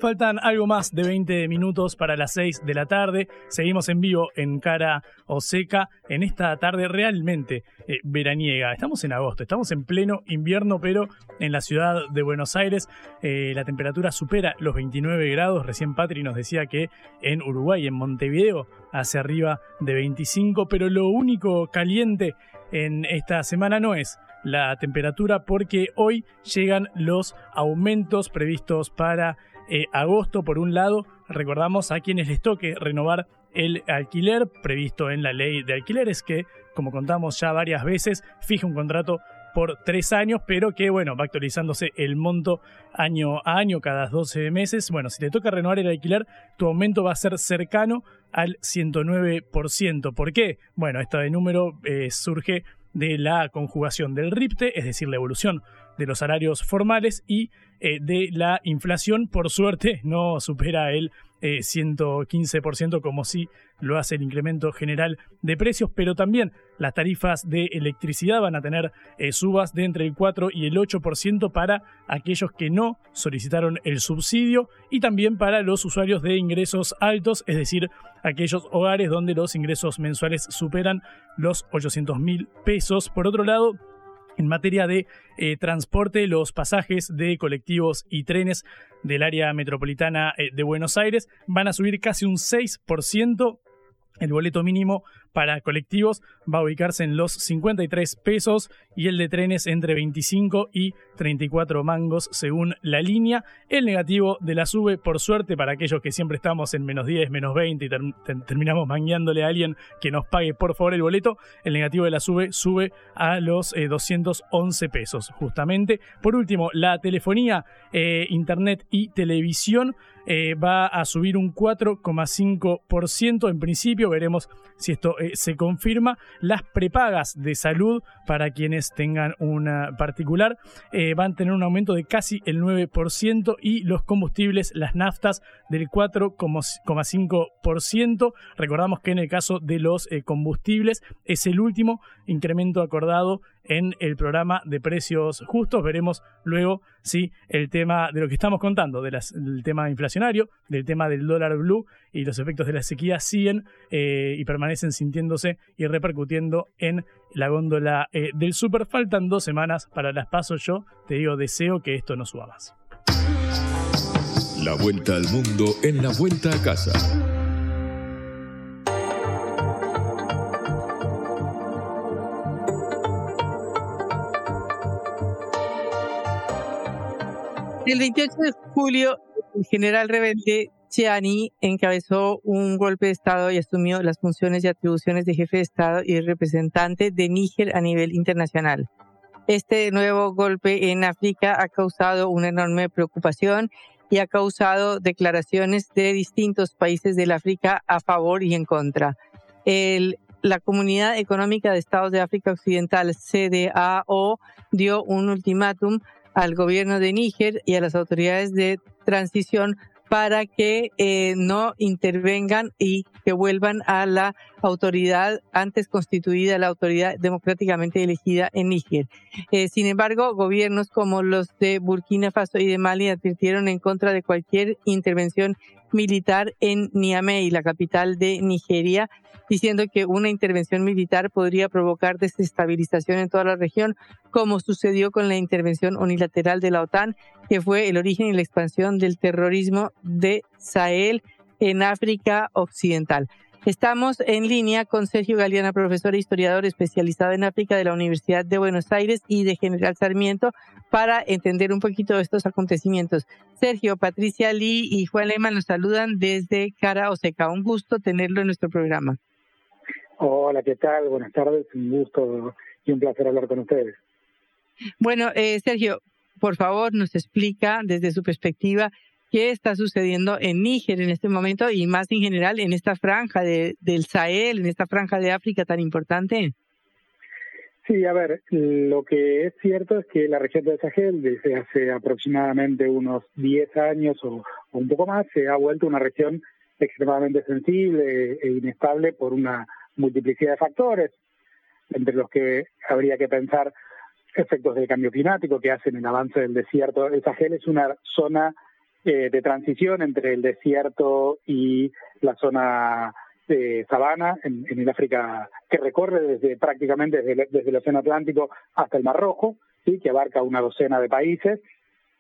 Faltan algo más de 20 minutos para las 6 de la tarde. Seguimos en vivo en Cara o Seca en esta tarde realmente eh, veraniega. Estamos en agosto, estamos en pleno invierno, pero en la ciudad de Buenos Aires eh, la temperatura supera los 29 grados. Recién Patri nos decía que en Uruguay, en Montevideo, hace arriba de 25, pero lo único caliente en esta semana no es la temperatura porque hoy llegan los aumentos previstos para eh, agosto, por un lado, recordamos a quienes les toque renovar el alquiler previsto en la ley de alquileres que, como contamos ya varias veces, fija un contrato por tres años, pero que, bueno, va actualizándose el monto año a año, cada 12 meses. Bueno, si te toca renovar el alquiler, tu aumento va a ser cercano al 109%. ¿Por qué? Bueno, este número eh, surge de la conjugación del RIPTE, es decir, la evolución de los salarios formales y eh, de la inflación, por suerte, no supera el 115% eh, como si lo hace el incremento general de precios, pero también las tarifas de electricidad van a tener eh, subas de entre el 4 y el 8% para aquellos que no solicitaron el subsidio y también para los usuarios de ingresos altos, es decir, aquellos hogares donde los ingresos mensuales superan los 800 mil pesos. Por otro lado, en materia de eh, transporte, los pasajes de colectivos y trenes del área metropolitana eh, de Buenos Aires. Van a subir casi un 6% el boleto mínimo para colectivos va a ubicarse en los 53 pesos y el de trenes entre 25 y 34 mangos según la línea. El negativo de la sube, por suerte, para aquellos que siempre estamos en menos 10, menos 20 y terminamos mangueándole a alguien que nos pague por favor el boleto, el negativo de la sube sube a los 211 eh, pesos justamente. Por último, la telefonía, eh, internet y televisión eh, va a subir un 4,5% en principio. Veremos si esto eh, se confirma. Las prepagas de salud para quienes tengan una particular eh, van a tener un aumento de casi el 9% y los combustibles, las naftas, del 4,5%. Recordamos que en el caso de los combustibles es el último incremento acordado en el programa de precios justos. Veremos luego si el tema de lo que estamos contando, del tema inflacionario, del tema del dólar blue y los efectos de la sequía siguen eh, y permanecen sintiéndose y repercutiendo en la góndola eh, del super. Faltan dos semanas para las pasos. Yo te digo, deseo que esto no suba más. La vuelta al mundo en la vuelta a casa. El 28 de julio, el general rebelde Chiani encabezó un golpe de Estado y asumió las funciones y atribuciones de jefe de Estado y representante de Níger a nivel internacional. Este nuevo golpe en África ha causado una enorme preocupación y ha causado declaraciones de distintos países del África a favor y en contra. La Comunidad Económica de Estados de África Occidental, CDAO, dio un ultimátum al gobierno de Níger y a las autoridades de transición para que eh, no intervengan y que vuelvan a la autoridad antes constituida, la autoridad democráticamente elegida en Níger. Eh, sin embargo, gobiernos como los de Burkina Faso y de Mali advirtieron en contra de cualquier intervención militar en Niamey, la capital de Nigeria, diciendo que una intervención militar podría provocar desestabilización en toda la región, como sucedió con la intervención unilateral de la OTAN, que fue el origen y la expansión del terrorismo de Sahel en África Occidental. Estamos en línea con Sergio Galeana, profesor e historiador especializado en África de la Universidad de Buenos Aires y de General Sarmiento, para entender un poquito estos acontecimientos. Sergio, Patricia Lee y Juan Lema nos saludan desde Cara Oseca. Un gusto tenerlo en nuestro programa. Hola, ¿qué tal? Buenas tardes. Un gusto y un placer hablar con ustedes. Bueno, eh, Sergio, por favor, nos explica desde su perspectiva qué está sucediendo en Níger en este momento y más en general en esta franja de, del Sahel, en esta franja de África tan importante? Sí, a ver, lo que es cierto es que la región del Sahel desde hace aproximadamente unos 10 años o, un poco más se ha vuelto una región extremadamente sensible e inestable por una multiplicidad de factores, entre los que habría que pensar efectos del cambio climático que hacen el avance del desierto. El Sahel es una zona eh, de transición entre el desierto y la zona de sabana en, el África que recorre desde prácticamente desde, el Océano Atlántico hasta el Mar Rojo, ¿sí? que abarca una docena de países.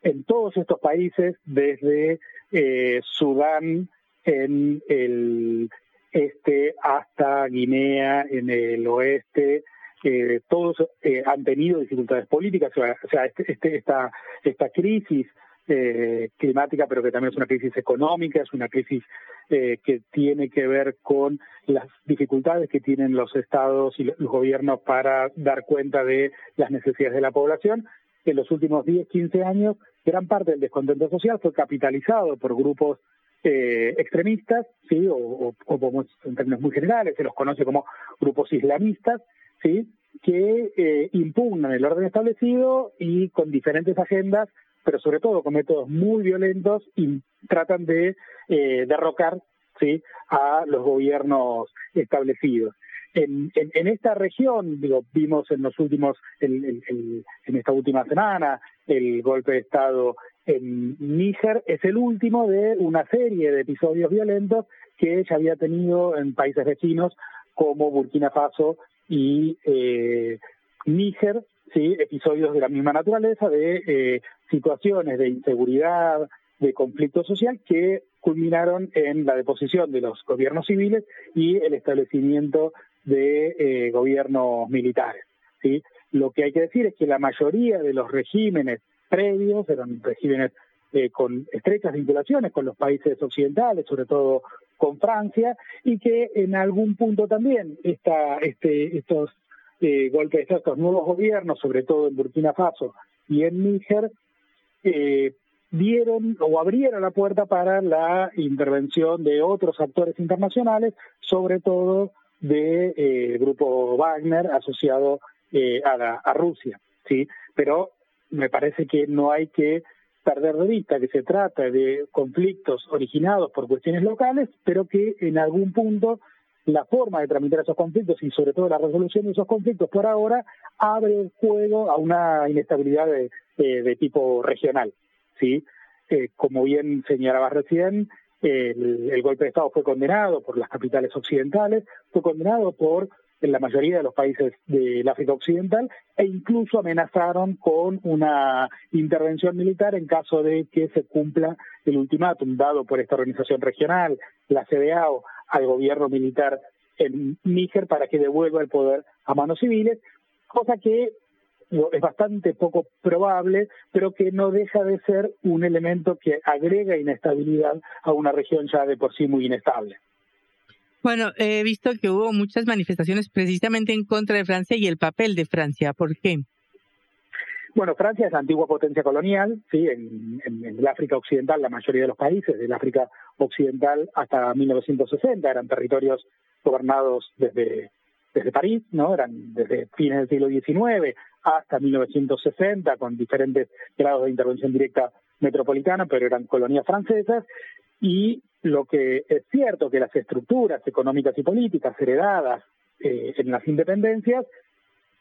En todos estos países, desde eh, Sudán en el este hasta Guinea en el oeste, que todos eh, han tenido dificultades políticas, o sea, este, este, esta, esta crisis eh, climática, pero que también es una crisis económica, es una crisis eh, que tiene que ver con las dificultades que tienen los estados y los gobiernos para dar cuenta de las necesidades de la población. En los últimos 10, 15 años, gran parte del descontento social fue capitalizado por grupos eh, extremistas, sí, o, o, en términos muy generales se los conoce como grupos islamistas, sí, que eh, impugnan el orden establecido y con diferentes agendas pero sobre todo con métodos muy violentos y tratan de eh, derrocar ¿sí? a los gobiernos establecidos. En, en, esta región, digo, vimos en los últimos, en, en, esta última semana, el golpe de Estado en Níger es el último de una serie de episodios violentos que ya había tenido en países vecinos como Burkina Faso y eh, Níger, sí, episodios de la misma naturaleza, de eh, situaciones de inseguridad, de conflicto social que culminaron en la deposición de los gobiernos civiles y el establecimiento de eh, gobiernos militares. ¿sí? Lo que hay que decir es que la mayoría de los regímenes previos eran regímenes eh, con estrechas vinculaciones con los países occidentales, sobre todo con Francia, y que en algún punto también esta, este, estos eh, golpes, estos nuevos gobiernos, sobre todo en Burkina Faso y en Níger, eh, dieron o abrieron la puerta para la intervención de otros actores internacionales, sobre todo del de, eh, grupo Wagner asociado eh, a, a, Rusia, sí. Pero me parece que no hay que perder de vista que se trata de conflictos originados por cuestiones locales, pero que en algún punto la forma de tramitar esos conflictos y sobre todo la resolución de esos conflictos por ahora abre el juego a una inestabilidad de, de tipo regional. ¿sí? Eh, como bien señalaba recién, el, golpe de Estado fue condenado por las capitales occidentales, fue condenado por la mayoría de los países del África Occidental e incluso amenazaron con una intervención militar en caso de que se cumpla el ultimátum dado por esta organización regional, la CDAO, al gobierno militar en Níger para que devuelva el poder a manos civiles, cosa que es bastante poco probable, pero que no deja de ser un elemento que agrega inestabilidad a una región ya de por sí muy inestable. Bueno, he visto que hubo muchas manifestaciones precisamente en contra de Francia y el papel de Francia. ¿Por qué? Bueno, Francia es la antigua potencia colonial, sí, en, el África Occidental, la mayoría de los países del África Occidental hasta 1960 eran territorios gobernados desde, desde París, ¿no? Eran desde fines del siglo XIX hasta 1960 con diferentes grados de intervención directa metropolitana, pero eran colonias francesas y lo que es cierto que las estructuras económicas y políticas heredadas eh, en las independencias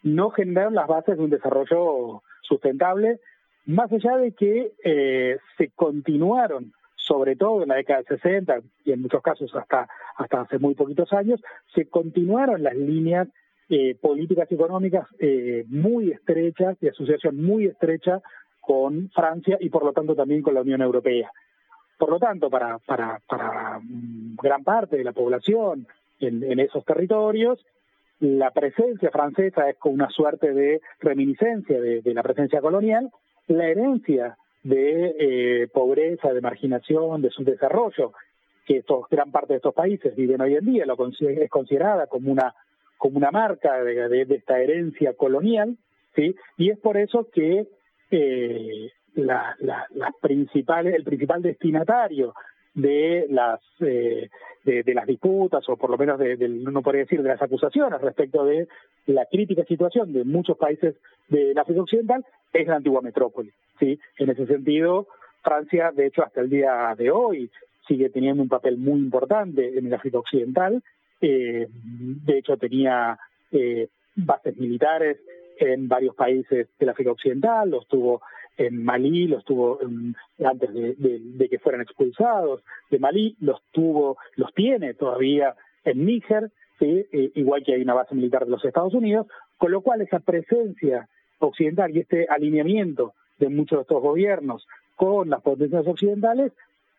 no generaron las bases de un desarrollo sustentable, más allá de que eh, se continuaron sobre todo en la década de 60 y en muchos casos hasta, hasta hace muy poquitos años, se continuaron las líneas eh, políticas económicas eh, muy estrechas, de asociación muy estrecha con Francia y por lo tanto también con la Unión Europea. Por lo tanto, para, para, para mm, gran parte de la población en esos territorios, la presencia francesa es como una suerte de reminiscencia de, la presencia colonial, la herencia de eh, pobreza, de marginación, de subdesarrollo, que estos, gran parte de estos países viven hoy en día, lo es considerada como una como una marca de, esta herencia colonial, sí, y es por eso que eh, la, la, el principal destinatario de las eh, de, las disputas o por lo menos de, no podría decir de las acusaciones respecto de la crítica situación de muchos países del África Occidental es la antigua metrópoli sí en ese sentido Francia de hecho hasta el día de hoy sigue teniendo un papel muy importante en el África Occidental. Eh, de hecho tenía eh, bases militares en varios países del África Occidental los tuvo en Malí, los tuvo antes de, que fueran expulsados de Malí, los tuvo, los tiene todavía en Níger. Eh, igual que hay una base militar de los Estados Unidos, con lo cual esa presencia occidental y este alineamiento de muchos de estos gobiernos con las potencias occidentales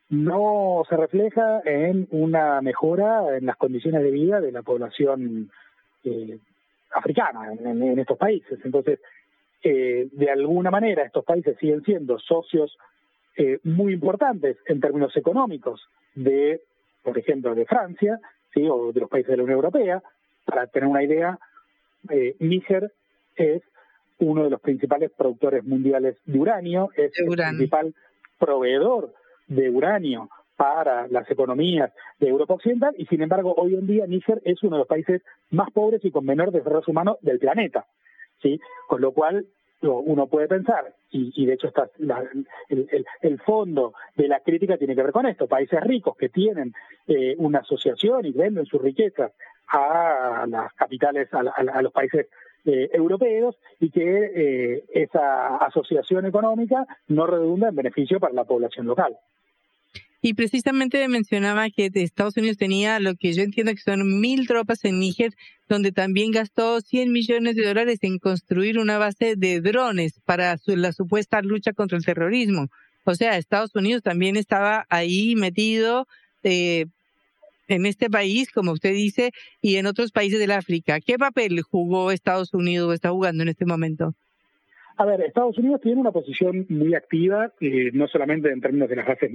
no se refleja en una mejora en las condiciones de vida de la población eh, africana en, estos países. Entonces, eh, de alguna manera estos países siguen siendo socios eh, muy importantes en términos económicos de, por ejemplo, de Francia, ¿sí? o de los países de la Unión Europea. Para tener una idea, eh, Níger es uno de los principales productores mundiales de uranio, es el principal proveedor de uranio para las economías de Europa Occidental y sin embargo hoy en día Níger es uno de los países más pobres y con menor desarrollo humano del planeta. ¿Sí? Con lo cual uno puede pensar, y, de hecho está el, fondo de la crítica tiene que ver con esto, países ricos que tienen eh, una asociación y venden sus riquezas a las capitales, a, los países eh, europeos y que eh, esa asociación económica no redunda en beneficio para la población local. Y precisamente mencionaba que Estados Unidos tenía lo que yo entiendo que son mil tropas en Níger, donde también gastó 100 millones de dólares en construir una base de drones para la supuesta lucha contra el terrorismo. O sea, Estados Unidos también estaba ahí metido eh, en este país, como usted dice, y en otros países del África. ¿Qué papel jugó Estados Unidos o está jugando en este momento? A ver, Estados Unidos tiene una posición muy activa, eh, no solamente en términos de las bases,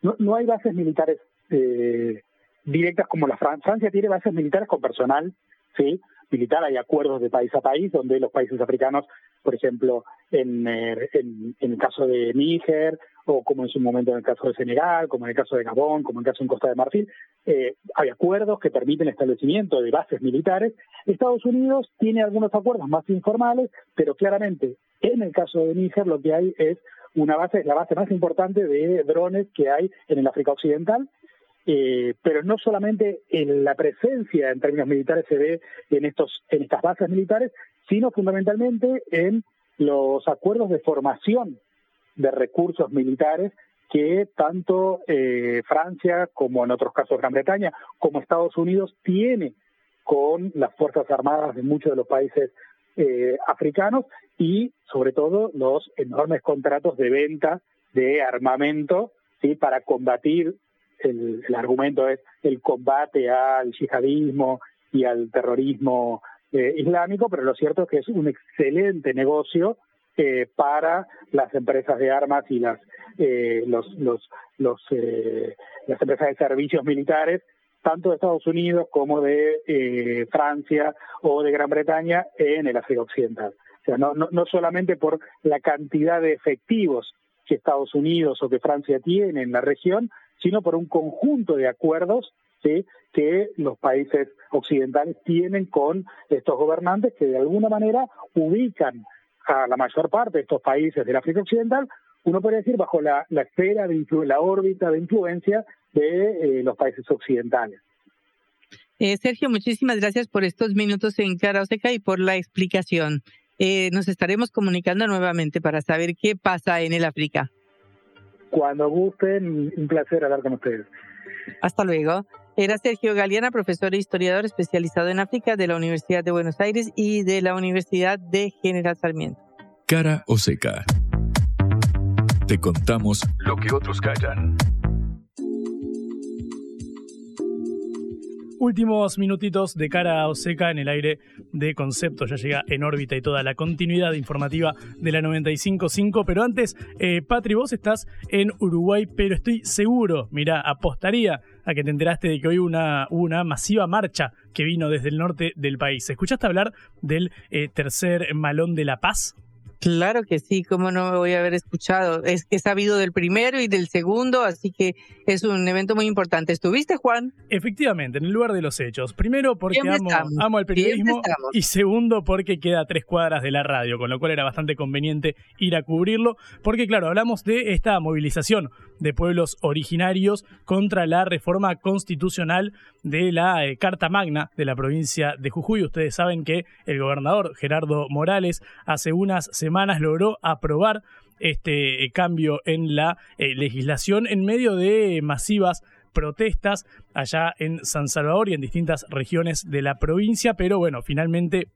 no, hay bases militares eh, directas como la Francia. Francia tiene bases militares con personal, sí, militar, hay acuerdos de país a país donde los países africanos, por ejemplo, en, eh, en, el caso de Níger, o como en su momento en el caso de Senegal, como en el caso de Gabón, como en el caso en Costa de Marfil, eh, hay acuerdos que permiten establecimiento de bases militares. Estados Unidos tiene algunos acuerdos más informales, pero claramente en el caso de Níger lo que hay es una base, la base más importante de drones que hay en el África Occidental, eh, pero no solamente en la presencia en términos militares se ve en estos en estas bases militares, sino fundamentalmente en los acuerdos de formación de recursos militares que tanto eh, Francia como en otros casos Gran Bretaña como Estados Unidos tiene con las fuerzas armadas de muchos de los países eh, africanos y sobre todo los enormes contratos de venta de armamento ¿sí? para combatir, el, argumento es el combate al yihadismo y al terrorismo eh, islámico, pero lo cierto es que es un excelente negocio eh, para las empresas de armas y las eh, los, los, los las empresas de servicios militares tanto de Estados Unidos como de Francia o de Gran Bretaña en el África Occidental. O sea, no, no, solamente por la cantidad de efectivos que Estados Unidos o que Francia tiene en la región, sino por un conjunto de acuerdos que los países occidentales tienen con estos gobernantes que de alguna manera ubican a la mayor parte de estos países del África Occidental, uno podría decir, bajo la, esfera, de la órbita de influencia de eh, los países occidentales. Eh, Sergio, muchísimas gracias por estos minutos en Cara Oseca y por la explicación. Eh, nos estaremos comunicando nuevamente para saber qué pasa en el África. Cuando gusten, un placer hablar con ustedes. Hasta luego. Era Sergio Galeana, profesor e historiador especializado en África de la Universidad de Buenos Aires y de la Universidad de General Sarmiento. Cara o seca. Te contamos lo que otros callan. Últimos minutitos de cara o seca en el aire de concepto. Ya llega en órbita y toda la continuidad informativa de la 95.5. Pero antes, eh, Patri, vos estás en Uruguay, pero estoy seguro, mira, apostaría a que te enteraste de que hoy una, hubo una masiva marcha que vino desde el norte del país. ¿Escuchaste hablar del eh, tercer malón de la paz? Claro que sí, cómo no me voy a haber escuchado. Es que he sabido del primero y del segundo, así que es un evento muy importante. ¿Estuviste, Juan? Efectivamente, en el lugar de los hechos. Primero porque amo, amo, el periodismo y segundo porque queda a tres cuadras de la radio, con lo cual era bastante conveniente ir a cubrirlo, porque claro, hablamos de esta movilización de pueblos originarios contra la reforma constitucional de la eh, Carta Magna de la provincia de Jujuy. Ustedes saben que el gobernador Gerardo Morales hace unas semanas logró aprobar este eh, cambio en la eh, legislación en medio de masivas protestas allá en San Salvador y en distintas regiones de la provincia, pero bueno, finalmente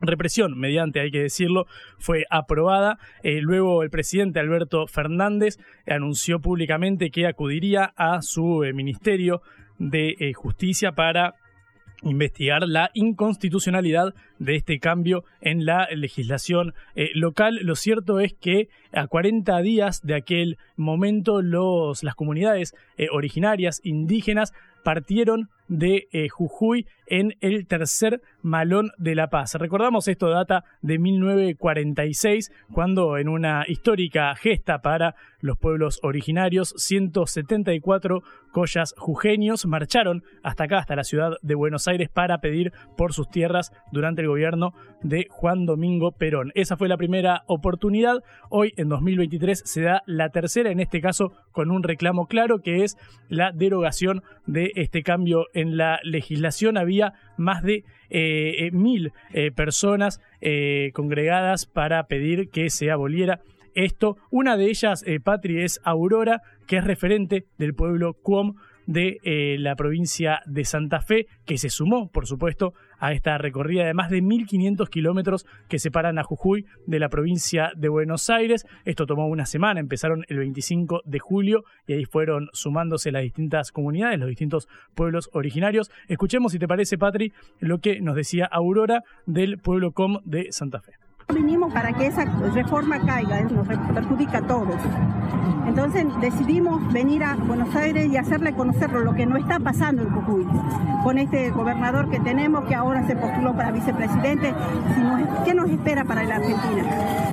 represión mediante, hay que decirlo, fue aprobada. Eh, luego el presidente Alberto Fernández anunció públicamente que acudiría a su Ministerio de Justicia para investigar la inconstitucionalidad de este cambio en la legislación local. Lo cierto es que a 40 días de aquel momento los, las comunidades originarias indígenas partieron de eh, Jujuy en el tercer Malón de la Paz. Recordamos esto data de 1946, cuando en una histórica gesta para los pueblos originarios, 174 collas jujeños marcharon hasta acá, hasta la ciudad de Buenos Aires, para pedir por sus tierras durante el gobierno de Juan Domingo Perón. Esa fue la primera oportunidad. Hoy, en 2023, se da la tercera, en este caso con un reclamo claro, que es la derogación de este cambio en la legislación. Había más de eh, eh, mil eh, personas congregadas para pedir que se aboliera esto. Una de ellas, Patri, es Aurora, que es referente del pueblo Cuom de eh, la provincia de Santa Fe, que se sumó, por supuesto, a esta recorrida de más de 1.500 kilómetros que separan a Jujuy de la provincia de Buenos Aires. Esto tomó una semana, empezaron el 25 de julio y ahí fueron sumándose las distintas comunidades, los distintos pueblos originarios. Escuchemos, si te parece, Patri, lo que nos decía Aurora del pueblo Com de Santa Fe. Vinimos para que esa reforma caiga, nos perjudica a todos. Entonces decidimos venir a Buenos Aires y hacerle conocer lo que no está pasando en Jujuy, con este gobernador que tenemos que ahora se postuló para vicepresidente. ¿Qué nos espera para la Argentina?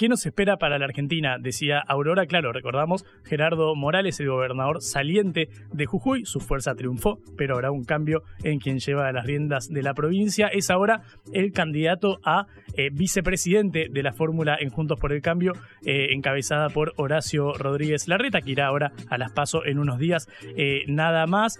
¿Qué nos espera para la Argentina? Decía Aurora, claro, recordamos, Gerardo Morales, el gobernador saliente de Jujuy, su fuerza triunfó, pero habrá un cambio en quien lleva las riendas de la provincia. Es ahora el candidato a eh, vicepresidente de la fórmula en Juntos por el Cambio, eh, encabezada por Horacio Rodríguez Larreta, que irá ahora a las paso en unos días eh, nada más.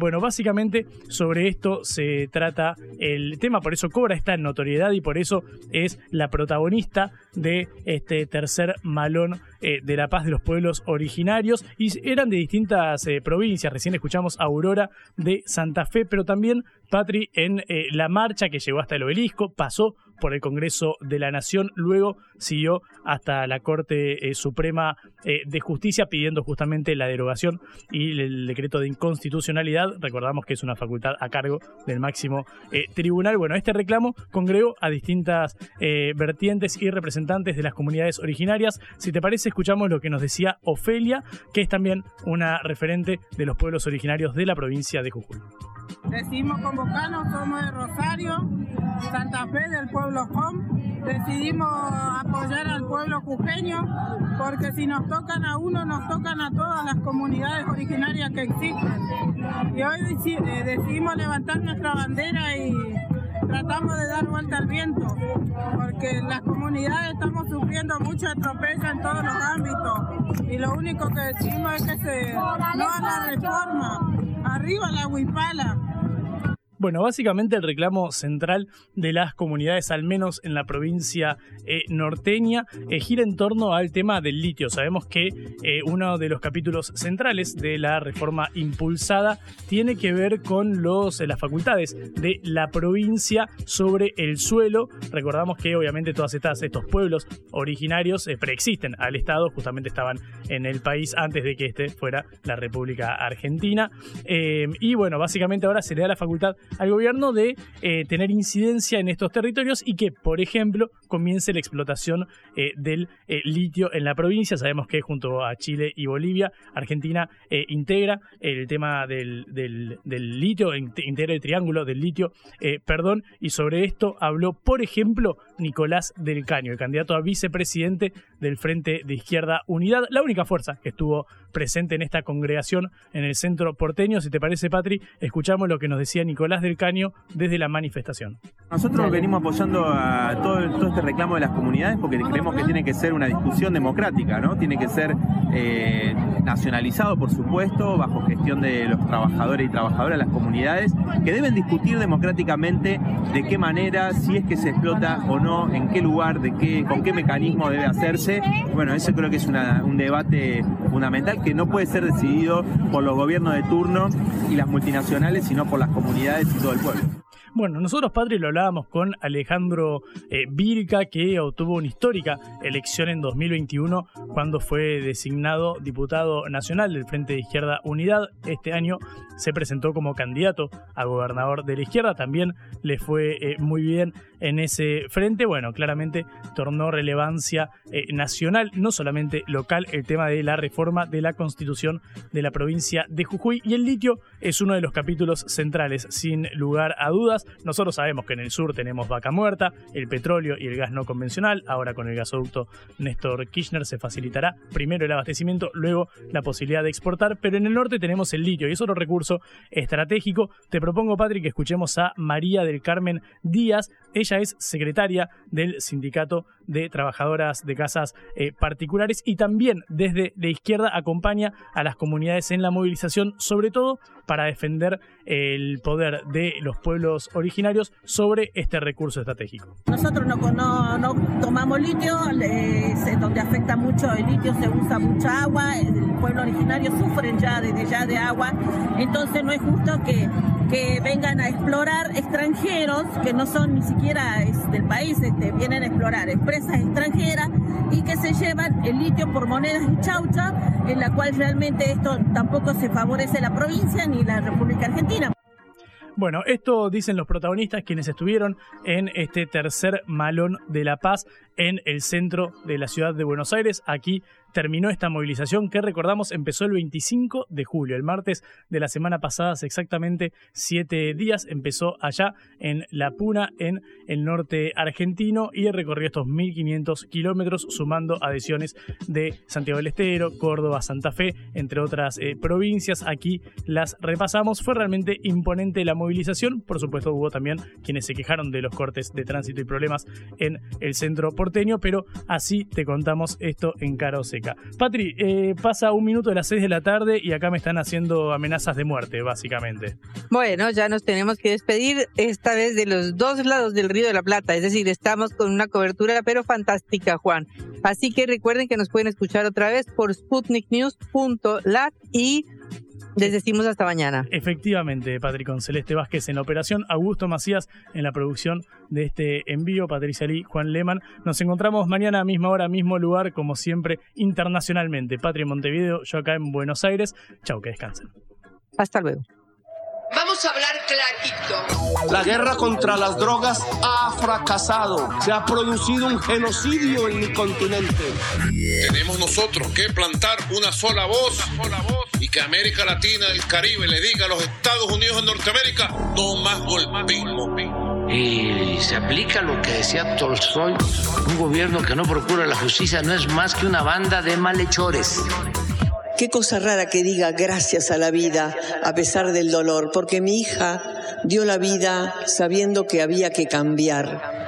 bueno, básicamente sobre esto se trata el tema, por eso cobra esta notoriedad y por eso es la protagonista de este tercer malón eh, de la paz de los pueblos originarios y eran de distintas eh, provincias. Recién escuchamos Aurora de Santa Fe, pero también Patri en eh, la marcha que llegó hasta el obelisco, pasó por el Congreso de la Nación, luego siguió hasta la Corte Suprema de Justicia pidiendo justamente la derogación y el decreto de inconstitucionalidad. Recordamos que es una facultad a cargo del máximo tribunal. Bueno, este reclamo congregó a distintas vertientes y representantes de las comunidades originarias. Si te parece, escuchamos lo que nos decía Ofelia, que es también una referente de los pueblos originarios de la provincia de Jujuy. Decidimos convocarnos, somos de Rosario, Santa Fe del pueblo Com. Decidimos apoyar al pueblo jujeño porque si nos tocan a uno, nos tocan a todas las comunidades originarias que existen. Y hoy eh, decidimos levantar nuestra bandera y tratamos de dar vuelta al viento, porque las comunidades estamos sufriendo mucho atropello en todos los ámbitos y lo único que decimos es que se no haga reforma, arriba la huipala. Bueno, básicamente el reclamo central de las comunidades, al menos en la provincia eh, norteña, eh, gira en torno al tema del litio. Sabemos que eh, uno de los capítulos centrales de la reforma impulsada tiene que ver con los, las facultades de la provincia sobre el suelo. Recordamos que obviamente estas, estos pueblos originarios preexisten al Estado, justamente estaban en el país antes de que este fuera la República Argentina. y bueno, básicamente ahora se le da la facultad al gobierno de eh, tener incidencia en estos territorios y que, por ejemplo, comience la explotación eh, del eh, litio en la provincia. Sabemos que junto a Chile y Bolivia, Argentina integra el tema del, del, del, litio, integra el triángulo del litio, perdón, y sobre esto habló, por ejemplo, Nicolás del Caño, el candidato a vicepresidente del Frente de Izquierda Unidad, la única fuerza que estuvo presente en esta congregación en el centro porteño. Si te parece, Patri, escuchamos lo que nos decía Nicolás del Caño desde la manifestación. Nosotros venimos apoyando a todo, este reclamo de las comunidades porque creemos que tiene que ser una discusión democrática, ¿no? Tiene que ser eh, nacionalizado, por supuesto, bajo gestión de los trabajadores y trabajadoras las comunidades, que deben discutir democráticamente de qué manera, si es que se explota o no, en qué lugar, de qué, con qué mecanismo debe hacerse. Bueno, eso creo que es un debate fundamental que no puede ser decidido por los gobiernos de turno y las multinacionales, sino por las comunidades y todo el pueblo. Bueno, nosotros, padre, lo hablábamos con Alejandro eh, Virca, que obtuvo una histórica elección en 2021 cuando fue designado diputado nacional del Frente de Izquierda Unidad. Este año se presentó como candidato a gobernador de la izquierda. También le fue eh, muy bien en ese frente. Bueno, claramente tornó relevancia eh, nacional, no solamente local, el tema de la reforma de la constitución de la provincia de Jujuy. Y el litio es uno de los capítulos centrales, sin lugar a dudas. Nosotros sabemos que en el sur tenemos vaca muerta, el petróleo y el gas no convencional. Ahora con el gasoducto Néstor Kirchner se facilitará primero el abastecimiento, luego la posibilidad de exportar. Pero en el norte tenemos el litio y es otro recurso estratégico. Te propongo, Patrick, que escuchemos a María del Carmen Díaz. Ella es secretaria del Sindicato de Trabajadoras de Casas eh, Particulares y también desde la izquierda acompaña a las comunidades en la movilización, sobre todo para defender el poder de los pueblos originarios sobre este recurso estratégico. Nosotros no, tomamos litio, donde afecta mucho el litio se usa mucha agua, el pueblo originario sufren ya desde ya de agua, entonces no es justo que, vengan a explorar extranjeros que no son ni siquiera del país, este, vienen a explorar empresas extranjeras y que se llevan el litio por monedas y chaucha, en la cual realmente esto tampoco se favorece la provincia ni la República Argentina. Bueno, esto dicen los protagonistas quienes estuvieron en este tercer Malón de la Paz en el centro de la ciudad de Buenos Aires. Aquí terminó esta movilización que recordamos empezó el 25 de julio, el martes de la semana pasada, hace exactamente siete días. Empezó allá en La Puna, en el norte argentino, y recorrió estos 1.500 kilómetros, sumando adhesiones de Santiago del Estero, Córdoba, Santa Fe, entre otras eh, provincias. Aquí las repasamos. Fue realmente imponente la movilización. Por supuesto, hubo también quienes se quejaron de los cortes de tránsito y problemas en el centro porteño, pero así te contamos esto en Caro Seca. Patri, eh, pasa un minuto de las 6 de la tarde y acá me están haciendo amenazas de muerte, básicamente. Bueno, ya nos tenemos que despedir esta vez de los dos lados del Río de la Plata, es decir, estamos con una cobertura pero fantástica, Juan. Así que recuerden que nos pueden escuchar otra vez por sputniknews.lat y les decimos hasta mañana. Efectivamente, Patrick, con Celeste Vázquez en la operación, Augusto Macías en la producción de este envío, Patricia Lee, Juan Leman. Nos encontramos mañana a misma hora, mismo lugar, como siempre, internacionalmente. Patri Montevideo, yo acá en Buenos Aires. Chau, que descansen. Hasta luego. Vamos a hablar clarito. La guerra contra las drogas ha fracasado. Se ha producido un genocidio en mi continente. Tenemos nosotros que plantar una sola voz, una sola voz y que América Latina, el Caribe le diga a los Estados Unidos de Norteamérica, no más golpismo. Y se aplica lo que decía Tolstoy, un gobierno que no procura la justicia no es más que una banda de malhechores. Qué cosa rara que diga gracias a la vida a pesar del dolor, porque mi hija dio la vida sabiendo que había que cambiar.